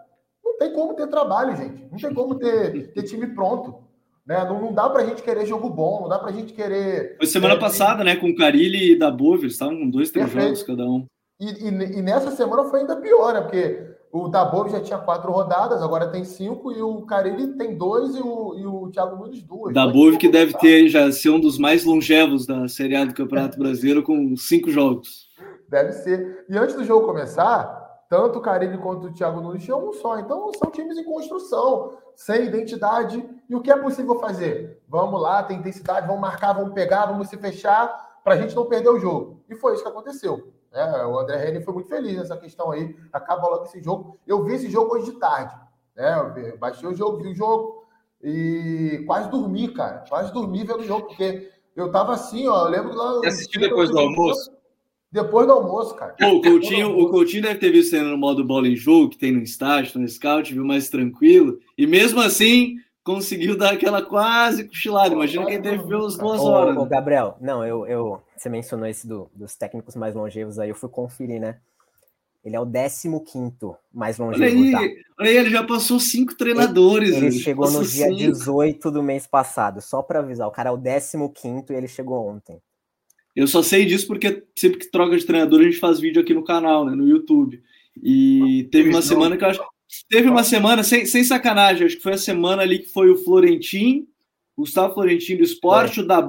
Speaker 2: Não tem como ter trabalho, gente. Não tem como ter, ter time pronto. Né? Não, não dá para a gente querer jogo bom, não dá para a gente querer.
Speaker 1: Foi semana é, passada, né? Com o Carilli e da Bova, eles estavam com dois, três Perfeito. jogos cada um.
Speaker 2: E, e, e, nessa semana foi ainda pior, né? Porque o Dabov já tinha quatro rodadas, agora tem cinco, e o Carilli tem dois e o, e o Thiago Nunes duas.
Speaker 1: Dabov que deve ter já ser um dos mais longevos da Série A do Campeonato Brasileiro, com cinco jogos.
Speaker 2: Deve ser. E antes do jogo começar, tanto o Carilli quanto o Thiago Nunes tinham um só. Então são times em construção, sem identidade. E o que é possível fazer? Vamos lá, tem intensidade, vamos marcar, vamos pegar, vamos se fechar para a gente não perder o jogo. E foi isso que aconteceu. É, o André Henry foi muito feliz nessa questão aí. Acaba logo esse jogo. Eu vi esse jogo hoje de tarde. Né? Eu baixei o jogo, vi o jogo e quase dormi, cara. Quase dormi vendo o jogo, porque eu tava assim, ó. Eu lembro lá.
Speaker 4: Você assistiu depois do almoço?
Speaker 2: Depois do almoço, cara. Pô,
Speaker 1: o, Coutinho, o Coutinho deve ter visto no modo bola em jogo, que tem no estágio, no scout, viu mais tranquilo. E mesmo assim, conseguiu dar aquela quase cochilada. Imagina quem teve ver as duas horas.
Speaker 3: Ô, ô, Gabriel, não, eu, eu, você mencionou esse do, dos técnicos mais longevos aí, eu fui conferir, né? Ele é o 15 mais longevo.
Speaker 1: Olha aí, tá? olha aí, ele já passou cinco treinadores.
Speaker 3: Ele, ele chegou no dia cinco. 18 do mês passado, só para avisar. O cara é o 15 e ele chegou ontem.
Speaker 1: Eu só sei disso porque sempre que troca de treinador a gente faz vídeo aqui no canal, né, no YouTube. E teve uma semana que eu acho. Teve uma semana, sem, sem sacanagem, acho que foi a semana ali que foi o Florentim, Gustavo Florentino do Esporte, é. o, da,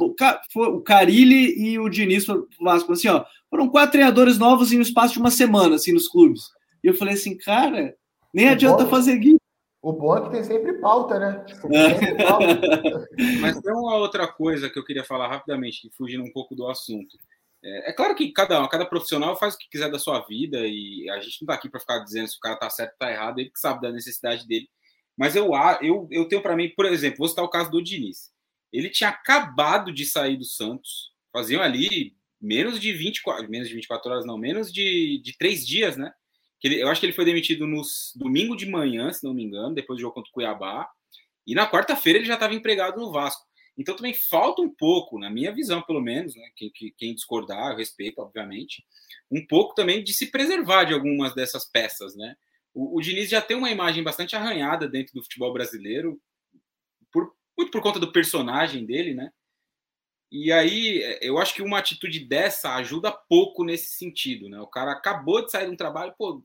Speaker 1: o Carilli e o Diniz Vasco. Assim, ó, foram quatro treinadores novos em um espaço de uma semana, assim, nos clubes. E eu falei assim, cara, nem o adianta bom, fazer guia.
Speaker 2: O bom é que tem sempre pauta, né?
Speaker 4: Sempre pauta. Mas tem uma outra coisa que eu queria falar rapidamente, fugindo um pouco do assunto. É, é, claro que cada, cada profissional faz o que quiser da sua vida e a gente não está aqui para ficar dizendo se o cara tá certo ou tá errado, ele que sabe da necessidade dele. Mas eu, eu, eu tenho para mim, por exemplo, vou citar o caso do Diniz. Ele tinha acabado de sair do Santos, faziam ali menos de 24, menos de 24 horas, não, menos de, de três dias, né? Que ele, eu acho que ele foi demitido no domingo de manhã, se não me engano, depois do jogo contra o Cuiabá. E na quarta-feira ele já estava empregado no Vasco. Então também falta um pouco, na minha visão, pelo menos, né? Quem, quem discordar, eu respeito, obviamente, um pouco também de se preservar de algumas dessas peças, né? O, o Diniz já tem uma imagem bastante arranhada dentro do futebol brasileiro, por, muito por conta do personagem dele, né? E aí, eu acho que uma atitude dessa ajuda pouco nesse sentido, né? O cara acabou de sair de um trabalho, pô,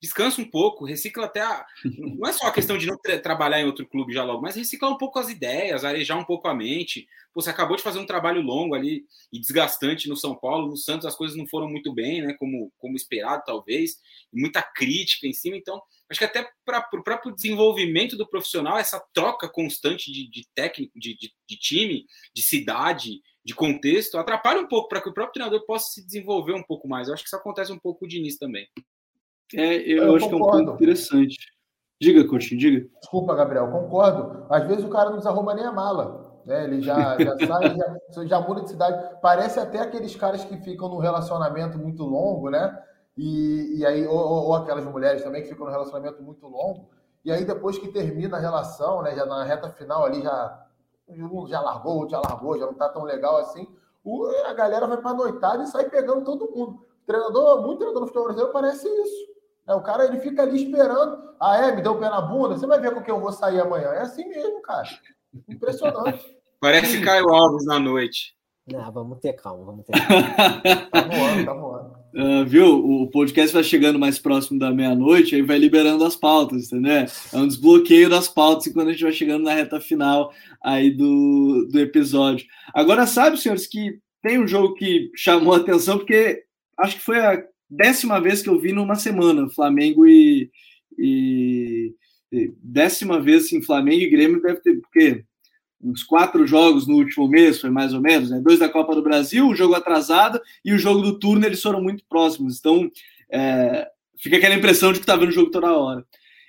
Speaker 4: descansa um pouco, recicla até a. Não é só a questão de não tra trabalhar em outro clube já logo, mas reciclar um pouco as ideias, arejar um pouco a mente. Pô, você acabou de fazer um trabalho longo ali e desgastante no São Paulo, no Santos as coisas não foram muito bem, né? Como, como esperado, talvez, muita crítica em cima. Então, acho que até para o próprio desenvolvimento do profissional, essa troca constante de, de técnico, de, de, de time, de cidade, de contexto, atrapalha um pouco para que o próprio treinador possa se desenvolver um pouco mais. Eu acho que isso acontece um pouco com o Diniz também.
Speaker 1: É, eu, eu acho concordo. que é um ponto interessante. Diga, Coutinho, diga.
Speaker 2: Desculpa, Gabriel, concordo. Às vezes o cara não desarruma nem a mala. Né? Ele já, já sai, já, já muda de cidade. Parece até aqueles caras que ficam num relacionamento muito longo, né? E, e aí, ou, ou, aquelas mulheres também que ficam num relacionamento muito longo, e aí depois que termina a relação, né? Já na reta final ali, já, já largou, já largou, já não tá tão legal assim. O, a galera vai pra noitada e sai pegando todo mundo. treinador, muito treinador no futebol brasileiro parece isso. É, o cara ele fica ali esperando. Ah, é? Me deu o pé na bunda? Você vai ver com quem eu vou sair amanhã. É assim mesmo, cara. Impressionante.
Speaker 4: Parece Caio Alves na noite.
Speaker 3: Não, vamos ter calma, vamos ter calma.
Speaker 2: tá voando, tá voando.
Speaker 1: Uh, viu? O podcast vai chegando mais próximo da meia-noite, aí vai liberando as pautas, entendeu? É um desbloqueio das pautas quando a gente vai chegando na reta final aí do, do episódio. Agora, sabe, senhores, que tem um jogo que chamou a atenção, porque acho que foi a décima vez que eu vi numa semana Flamengo e, e décima vez assim, Flamengo e Grêmio deve ter porque uns quatro jogos no último mês, foi mais ou menos, né? Dois da Copa do Brasil, o jogo atrasado e o jogo do turno, eles foram muito próximos. Então, é, fica aquela impressão de que tá vendo o jogo toda hora.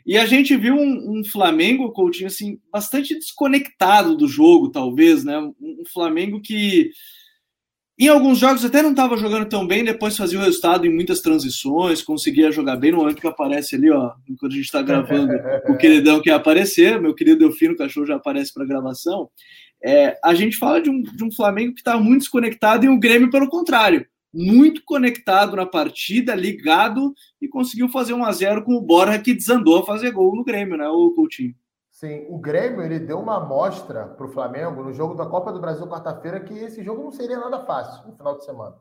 Speaker 1: E a gente viu um, um Flamengo, Coutinho, assim, bastante desconectado do jogo, talvez, né? Um, um Flamengo que em alguns jogos até não estava jogando tão bem, depois fazia o resultado em muitas transições, conseguia jogar bem no momento que aparece ali, ó, enquanto a gente está gravando, o queridão que ia aparecer, meu querido Delfino Cachorro já aparece para gravação. É, a gente fala de um, de um Flamengo que está muito desconectado e o Grêmio, pelo contrário, muito conectado na partida, ligado e conseguiu fazer 1 a 0 com o Borja que desandou a fazer gol no Grêmio, né, o Coutinho?
Speaker 2: Sim, o Grêmio ele deu uma amostra para o Flamengo no jogo da Copa do Brasil quarta-feira que esse jogo não seria nada fácil no final de semana.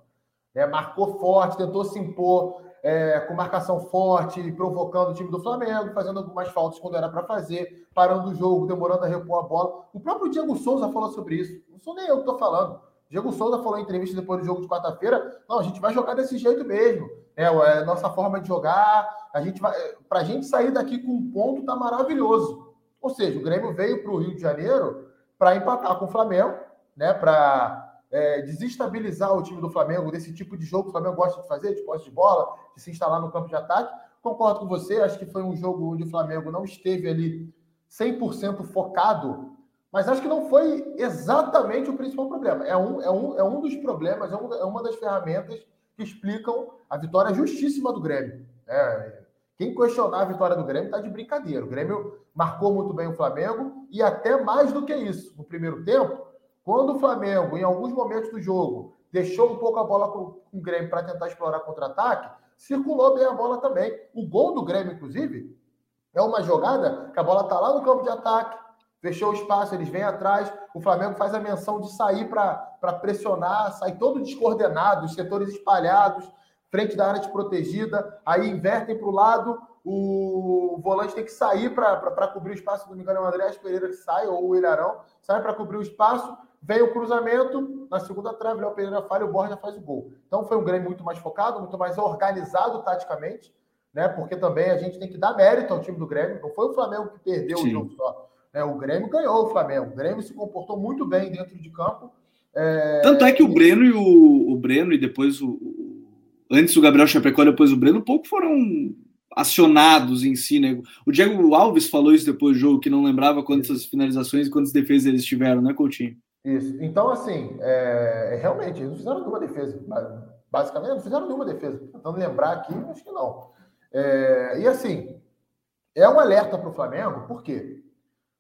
Speaker 2: É, marcou forte, tentou se impor é, com marcação forte, provocando o time do Flamengo, fazendo algumas faltas quando era para fazer, parando o jogo, demorando a repor a bola. O próprio Diego Souza falou sobre isso. Não sou nem eu que estou falando. Diego Souza falou em entrevista depois do jogo de quarta-feira: não, a gente vai jogar desse jeito mesmo. É, é nossa forma de jogar. A gente vai, para a gente sair daqui com um ponto tá maravilhoso. Ou seja, o Grêmio veio para o Rio de Janeiro para empatar com o Flamengo, né? Para é, desestabilizar o time do Flamengo desse tipo de jogo que o Flamengo gosta de fazer, de posse de bola, de se instalar no campo de ataque. Concordo com você, acho que foi um jogo onde o Flamengo não esteve ali 100% focado, mas acho que não foi exatamente o principal problema. É um, é um, é um dos problemas, é, um, é uma das ferramentas que explicam a vitória justíssima do Grêmio. É, quem questionar a vitória do Grêmio está de brincadeira. O Grêmio marcou muito bem o Flamengo e até mais do que isso. No primeiro tempo, quando o Flamengo, em alguns momentos do jogo, deixou um pouco a bola com, o Grêmio para tentar explorar contra-ataque, circulou bem a bola também. O gol do Grêmio, inclusive, é uma jogada que a bola está lá no campo de ataque, fechou o espaço, eles vêm atrás, o Flamengo faz a menção de sair para pressionar, sai todo descoordenado, os setores espalhados, frente da área desprotegida, aí invertem para o lado, o volante tem que sair para cobrir o espaço, se não me engano, é o André Pereira que sai, ou o Ilharão, sai para cobrir o espaço, vem o cruzamento, na segunda trave, o Léo Pereira falha, o Borja faz o gol. Então foi um Grêmio muito mais focado, muito mais organizado taticamente, né? Porque também a gente tem que dar mérito ao time do Grêmio, não foi o Flamengo que perdeu Sim. o jogo só. Né? O Grêmio ganhou o Flamengo. O Grêmio se comportou muito bem dentro de campo.
Speaker 1: É... Tanto é que o Breno e o, o Breno e depois o, antes o Gabriel Chapecó, depois o Breno, pouco foram acionados em si, né? O Diego Alves falou isso depois do jogo, que não lembrava quantas finalizações e quantas defesas eles tiveram, né, Coutinho?
Speaker 2: Isso. Então, assim, é, é realmente, eles não fizeram nenhuma defesa. Basicamente, não fizeram nenhuma defesa. Tentando lembrar aqui, acho que não. É, e assim, é um alerta para o Flamengo, por quê?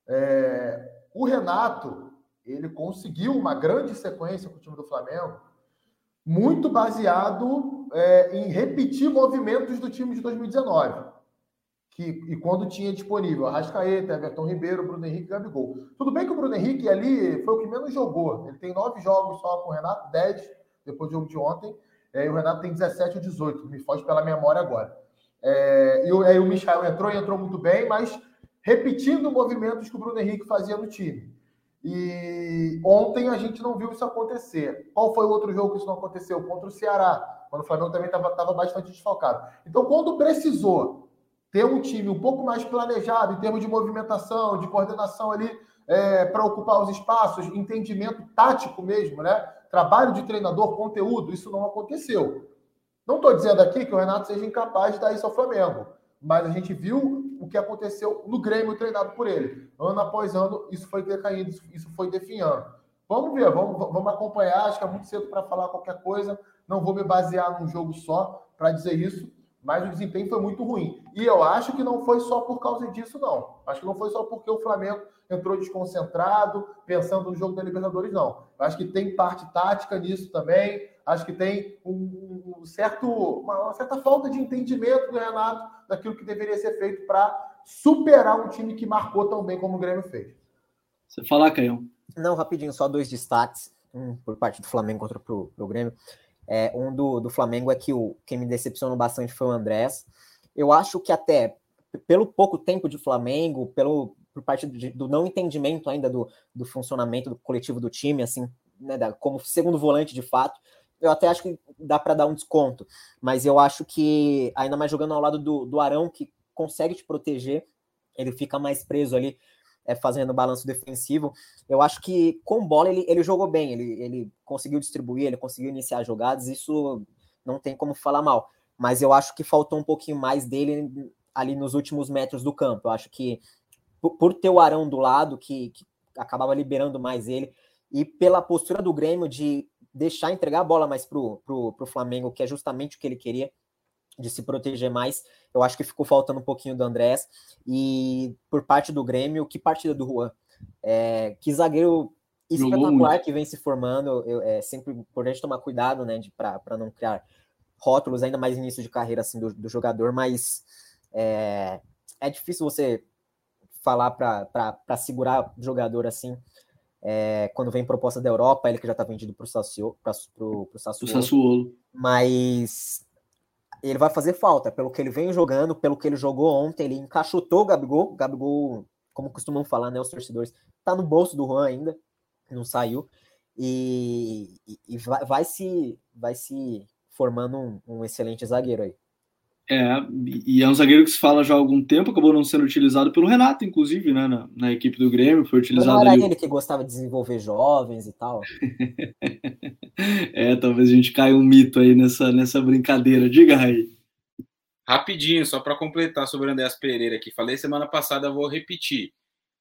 Speaker 2: É, o Renato, ele conseguiu uma grande sequência com o time do Flamengo, muito baseado é, em repetir movimentos do time de 2019. Que, e quando tinha disponível Arrascaeta, Everton Ribeiro, Bruno Henrique e Gabigol. Tudo bem que o Bruno Henrique ali foi o que menos jogou. Ele tem nove jogos só com o Renato, dez depois do jogo de ontem. É, e o Renato tem 17 ou 18, me foge pela memória agora. É, e aí o Michel entrou e entrou muito bem, mas repetindo movimentos que o Bruno Henrique fazia no time. E ontem a gente não viu isso acontecer. Qual foi o outro jogo que isso não aconteceu? Contra o Ceará, quando o Flamengo também estava bastante desfalcado. Então, quando precisou ter um time um pouco mais planejado em termos de movimentação, de coordenação ali, é, para ocupar os espaços, entendimento tático mesmo, né? Trabalho de treinador, conteúdo, isso não aconteceu. Não estou dizendo aqui que o Renato seja incapaz de dar isso ao Flamengo mas a gente viu o que aconteceu no Grêmio treinado por ele. Ano após ano, isso foi decaindo, isso foi definhando. Vamos ver, vamos, vamos acompanhar. Acho que é muito cedo para falar qualquer coisa. Não vou me basear num jogo só para dizer isso, mas o desempenho foi muito ruim. E eu acho que não foi só por causa disso, não. Acho que não foi só porque o Flamengo entrou desconcentrado, pensando no jogo da Libertadores, não. Acho que tem parte tática nisso também. Acho que tem um, certo, uma, uma, certa falta de entendimento do Renato daquilo que deveria ser feito para superar um time que marcou tão bem como o Grêmio fez.
Speaker 1: Você falar, Caio?
Speaker 3: Não, rapidinho, só dois destaques um, por parte do Flamengo contra o Grêmio. É, um do, do Flamengo é que o, quem me decepcionou bastante foi o Andrés. Eu acho que até pelo pouco tempo de Flamengo, pelo por parte do, do não entendimento ainda do, do funcionamento do coletivo do time, assim, né, da, como segundo volante de fato, eu até acho que dá para dar um desconto, mas eu acho que, ainda mais jogando ao lado do, do Arão, que consegue te proteger, ele fica mais preso ali, é, fazendo balanço defensivo. Eu acho que com bola ele, ele jogou bem, ele, ele conseguiu distribuir, ele conseguiu iniciar jogadas, isso não tem como falar mal. Mas eu acho que faltou um pouquinho mais dele ali nos últimos metros do campo. Eu acho que por, ter o Arão do lado, que, que acabava liberando mais ele, e pela postura do Grêmio de deixar entregar a bola mais pro, pro, pro Flamengo, que é justamente o que ele queria, de se proteger mais. Eu acho que ficou faltando um pouquinho do Andrés. E por parte do Grêmio, que partida do Juan. É, que zagueiro espetacular que vem se formando. Eu, é sempre importante tomar cuidado, né, para não criar rótulos, ainda mais início de carreira assim do, do jogador, mas é, é difícil você falar para segurar jogador assim. É, quando vem proposta da Europa, ele que já está vendido para o Sassuolo, Sassuolo. Mas ele vai fazer falta, pelo que ele vem jogando, pelo que ele jogou ontem, ele encaixotou o Gabigol, o Gabigol, como costumam falar, né, os torcedores, tá no bolso do Juan ainda, não saiu, e, e vai, vai, se, vai se formando um, um excelente zagueiro aí.
Speaker 1: É, e é um zagueiro que se fala já há algum tempo, acabou não sendo utilizado pelo Renato, inclusive, né, na, na equipe do Grêmio, foi utilizado
Speaker 3: não
Speaker 1: era
Speaker 3: ele que gostava de desenvolver jovens e tal.
Speaker 1: é, talvez a gente caia um mito aí nessa, nessa brincadeira. Diga, Raí.
Speaker 4: Rapidinho, só para completar sobre o Andréas Pereira aqui. Falei semana passada, vou repetir.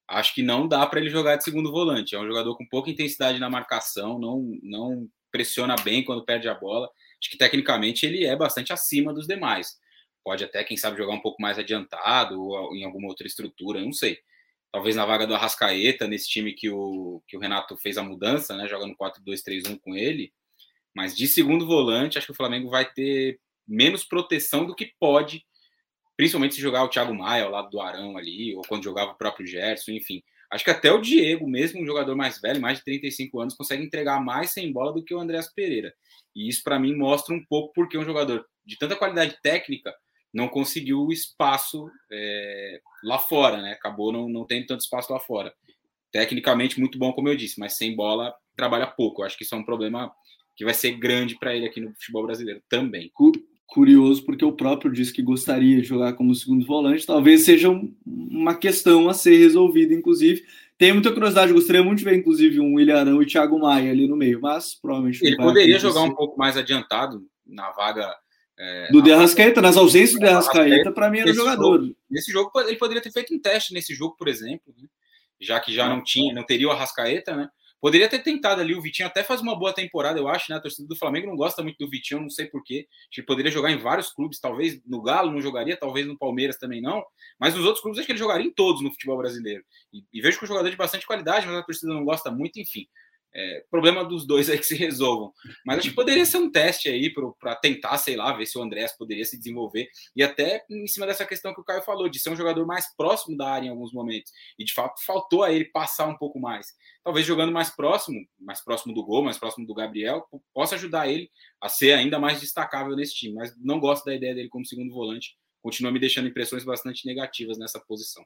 Speaker 4: Acho que não dá para ele jogar de segundo volante. É um jogador com pouca intensidade na marcação, não, não pressiona bem quando perde a bola. Acho que tecnicamente ele é bastante acima dos demais pode até, quem sabe, jogar um pouco mais adiantado ou em alguma outra estrutura, não sei. Talvez na vaga do Arrascaeta, nesse time que o, que o Renato fez a mudança, né, jogando 4-2-3-1 com ele. Mas de segundo volante, acho que o Flamengo vai ter menos proteção do que pode, principalmente se jogar o Thiago Maia ao lado do Arão ali, ou quando jogava o próprio Gerson, enfim. Acho que até o Diego, mesmo um jogador mais velho, mais de 35 anos, consegue entregar mais sem bola do que o Andreas Pereira. E isso, para mim, mostra um pouco porque um jogador de tanta qualidade técnica não conseguiu o espaço é, lá fora, né? Acabou não, não tendo tanto espaço lá fora. Tecnicamente muito bom, como eu disse, mas sem bola trabalha pouco. Eu acho que isso é um problema que vai ser grande para ele aqui no futebol brasileiro também.
Speaker 1: Curioso, porque o próprio disse que gostaria de jogar como segundo volante. Talvez seja um, uma questão a ser resolvida, inclusive. Tenho muita curiosidade, gostaria muito de ver, inclusive, um William Arão e Thiago Maia ali no meio, mas provavelmente.
Speaker 4: Ele poderia jogar um pouco mais adiantado na vaga
Speaker 1: é, do De Arrascaeta, nas ausências do De Arrascaeta, para mim era jogador.
Speaker 4: Jogo, nesse jogo, ele poderia ter feito um teste nesse jogo, por exemplo, né? já que já não tinha, não teria o Arrascaeta, né? Poderia ter tentado ali, o Vitinho até faz uma boa temporada, eu acho, né? A torcida do Flamengo não gosta muito do Vitinho, não sei porquê. Ele poderia jogar em vários clubes, talvez no Galo não jogaria, talvez no Palmeiras também não, mas nos outros clubes acho que ele jogaria em todos no futebol brasileiro. E, e vejo que é um jogador de bastante qualidade, mas a torcida não gosta muito, enfim. É, problema dos dois aí que se resolvam. Mas acho que poderia ser um teste aí para tentar, sei lá, ver se o Andrés poderia se desenvolver. E até em cima dessa questão que o Caio falou, de ser um jogador mais próximo da área em alguns momentos. E de fato faltou a ele passar um pouco mais. Talvez jogando mais próximo, mais próximo do gol, mais próximo do Gabriel, possa ajudar ele a ser ainda mais destacável nesse time. Mas não gosto da ideia dele como segundo volante. Continua me deixando impressões bastante negativas nessa posição.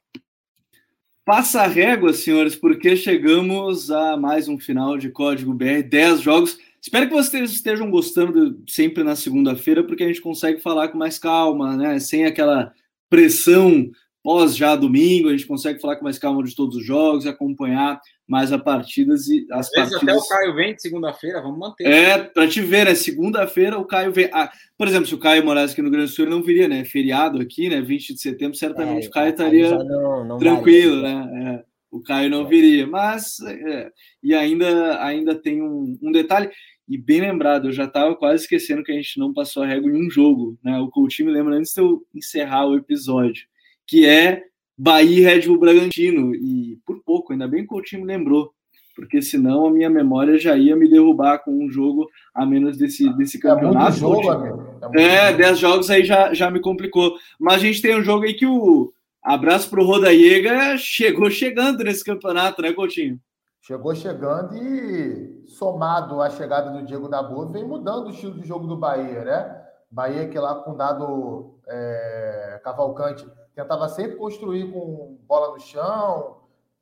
Speaker 1: Passa a régua, senhores, porque chegamos a mais um final de Código BR, 10 jogos. Espero que vocês estejam gostando sempre na segunda-feira, porque a gente consegue falar com mais calma, né? Sem aquela pressão pós já domingo, a gente consegue falar com mais calma de todos os jogos, acompanhar mais as partidas e as
Speaker 4: Às
Speaker 1: partidas.
Speaker 4: Até o Caio vem de segunda-feira, vamos manter.
Speaker 1: É, para te ver, né? Segunda-feira o Caio vem. Ah, por exemplo, se o Caio morasse aqui no Grande Sul, ele não viria, né? Feriado aqui, né? 20 de setembro, certamente é, o Caio estaria não, não tranquilo, varia, né? É, o Caio não viria. Mas, é, e ainda, ainda tem um, um detalhe. E bem lembrado, eu já estava quase esquecendo que a gente não passou a régua em um jogo, né? O Coutinho me lembra antes de eu encerrar o episódio, que é Bahia e Red Bull Bragantino. E por pouco, ainda bem que o time lembrou, porque senão a minha memória já ia me derrubar com um jogo a menos desse, desse campeonato.
Speaker 2: É muito jogo, amigo.
Speaker 1: É, 10 jogos aí já, já me complicou. Mas a gente tem um jogo aí que o abraço para o Rodaiega chegou chegando nesse campeonato, né, Coutinho?
Speaker 2: Chegou chegando e somado à chegada do Diego da Boa, vem mudando o estilo de jogo do Bahia, né? Bahia que lá com dado é, Cavalcante tentava sempre construir com bola no chão,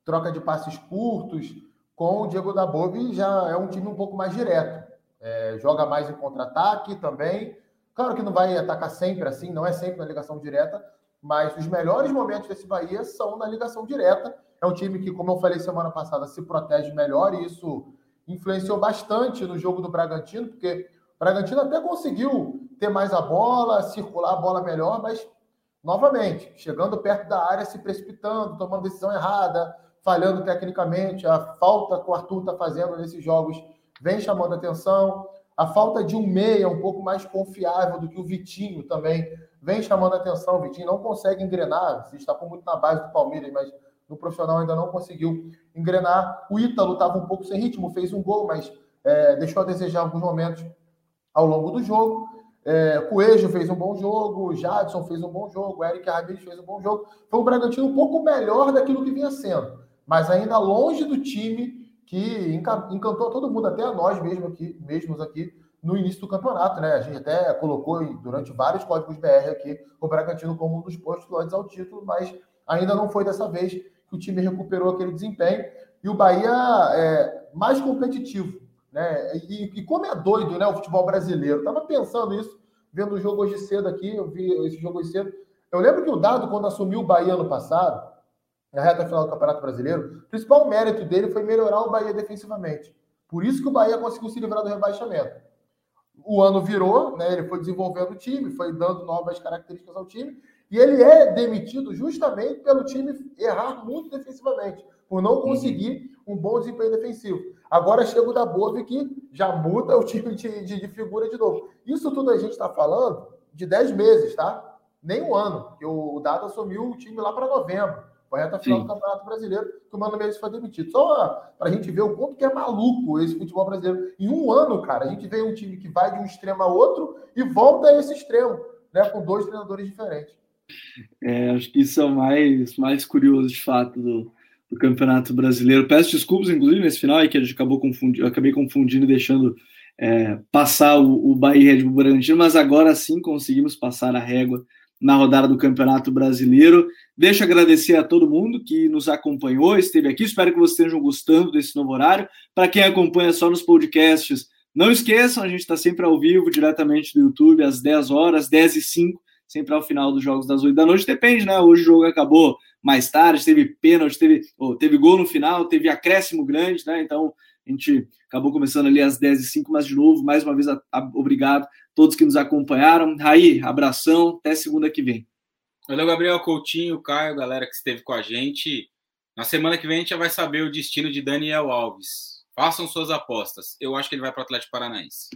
Speaker 2: troca de passes curtos. Com o Diego Dabove já é um time um pouco mais direto. É, joga mais em contra-ataque também. Claro que não vai atacar sempre assim, não é sempre na ligação direta, mas os melhores momentos desse Bahia são na ligação direta. É um time que, como eu falei semana passada, se protege melhor e isso influenciou bastante no jogo do Bragantino, porque o Bragantino até conseguiu ter mais a bola, circular a bola melhor, mas novamente, chegando perto da área, se precipitando, tomando decisão errada, falhando tecnicamente, a falta que o Arthur está fazendo nesses jogos vem chamando atenção. A falta de um meia um pouco mais confiável do que o Vitinho também vem chamando atenção. O Vitinho não consegue engrenar, está muito na base do Palmeiras, mas no profissional ainda não conseguiu engrenar. O Ítalo estava um pouco sem ritmo, fez um gol, mas é, deixou a desejar alguns momentos ao longo do jogo. É, Coelho fez um bom jogo, Jadson fez um bom jogo, Eric Ramírez fez um bom jogo. Foi um Bragantino um pouco melhor daquilo que vinha sendo, mas ainda longe do time que encantou todo mundo, até a nós mesmo aqui, mesmos aqui, no início do campeonato, né? A gente até colocou durante vários códigos BR aqui o Bragantino como um dos postulantes ao título, mas ainda não foi dessa vez que o time recuperou aquele desempenho. E o Bahia é mais competitivo, né? E, e como é doido, né? O futebol brasileiro. Eu tava pensando isso, vendo o jogo hoje cedo aqui, eu vi esse jogo hoje cedo. Eu lembro que o Dado, quando assumiu o Bahia ano passado, na reta final do Campeonato Brasileiro, o principal mérito dele foi melhorar o Bahia defensivamente. Por isso que o Bahia conseguiu se livrar do rebaixamento. O ano virou, né, ele foi desenvolvendo o time, foi dando novas características ao time, e ele é demitido justamente pelo time errar muito defensivamente, por não conseguir um bom desempenho defensivo. Agora chega o da Bove que já muda o time de, de, de figura de novo. Isso tudo a gente está falando de 10 meses, tá? Nem um ano, o Dado assumiu o time lá para novembro. Foi reta final Sim. do Campeonato Brasileiro que o Mano Menezes foi demitido. Só para a gente ver o quanto que é maluco esse futebol brasileiro. Em um ano, cara, a gente vê um time que vai de um extremo a outro e volta a esse extremo, né? Com dois treinadores diferentes.
Speaker 1: É, acho que isso é o mais, mais curioso, de fato, do, do Campeonato Brasileiro. Peço desculpas, inclusive, nesse final, aí, que a gente acabou confundindo, eu acabei confundindo e deixando é, passar o, o Bahia Red Bull Bragantino, mas agora sim conseguimos passar a régua na rodada do Campeonato Brasileiro. Deixo agradecer a todo mundo que nos acompanhou, esteve aqui. Espero que vocês estejam gostando desse novo horário. Para quem acompanha só nos podcasts, não esqueçam, a gente está sempre ao vivo, diretamente do YouTube, às 10 horas, 10 e 5, sempre ao final dos jogos das 8 da noite. Depende, né? Hoje o jogo acabou mais tarde, teve pênalti, teve, oh, teve gol no final, teve acréscimo grande, né? Então a gente acabou começando ali às 10 e 5, mas de novo, mais uma vez, a, a, obrigado todos que nos acompanharam. Raí, abração, até segunda que vem.
Speaker 4: Valeu, Gabriel Coutinho, Caio, galera que esteve com a gente. Na semana que vem a gente já vai saber o destino de Daniel Alves. Façam suas apostas. Eu acho que ele vai para o Atlético Paranaense.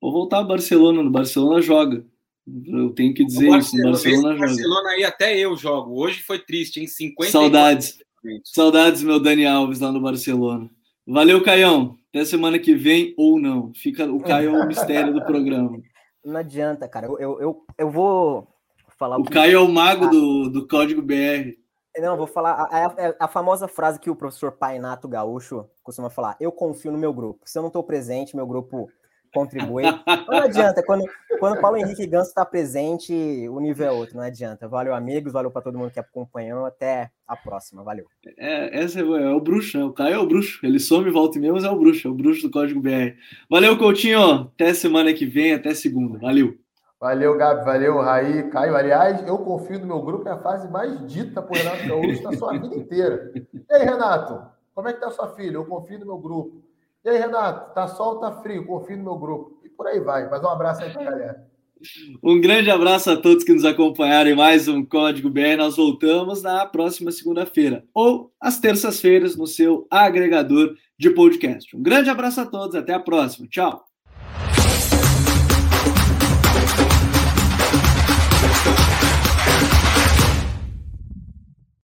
Speaker 1: Vou voltar ao Barcelona. No Barcelona joga. Eu tenho que dizer
Speaker 4: o
Speaker 1: isso.
Speaker 4: Barcelona joga. Barcelona aí até eu jogo. Hoje foi triste, em 50
Speaker 1: Saudades. Saudades, meu Dani Alves lá no Barcelona. Valeu, Caião. Até semana que vem ou não. Fica o Caio é o mistério do programa.
Speaker 3: Não adianta, cara. Eu, eu, eu, vou falar.
Speaker 1: O, Caio é o mago ah. do, do código BR.
Speaker 3: Não, vou falar a, a, a, famosa frase que o professor Painato Gaúcho costuma falar: Eu confio no meu grupo. Se eu não estou presente, meu grupo contribui. Não adianta, quando, quando o Paulo Henrique Ganso está presente, o nível é outro, não adianta. Valeu, amigos, valeu para todo mundo que acompanhou. Até a próxima, valeu.
Speaker 1: É, esse é, é o bruxo, né? O Caio é o bruxo. Ele some, volta e meia, mas é o bruxo, é o bruxo do Código BR. Valeu, Coutinho. Até semana que vem, até segunda. Valeu.
Speaker 2: Valeu, Gabi, valeu, Raí, Caio. Aliás, eu confio no meu grupo, é a fase mais dita por Renato Gaúcho na sua vida inteira. E aí, Renato, como é que tá sua filha? Eu confio no meu grupo. E aí, Renato, tá sol ou tá frio? Confio no meu grupo. E por aí vai. Mas um abraço aí pra galera.
Speaker 1: Um grande abraço a todos que nos acompanharam em mais um Código BR. Nós voltamos na próxima segunda-feira ou às terças-feiras no seu agregador de podcast. Um grande abraço a todos, até a próxima. Tchau.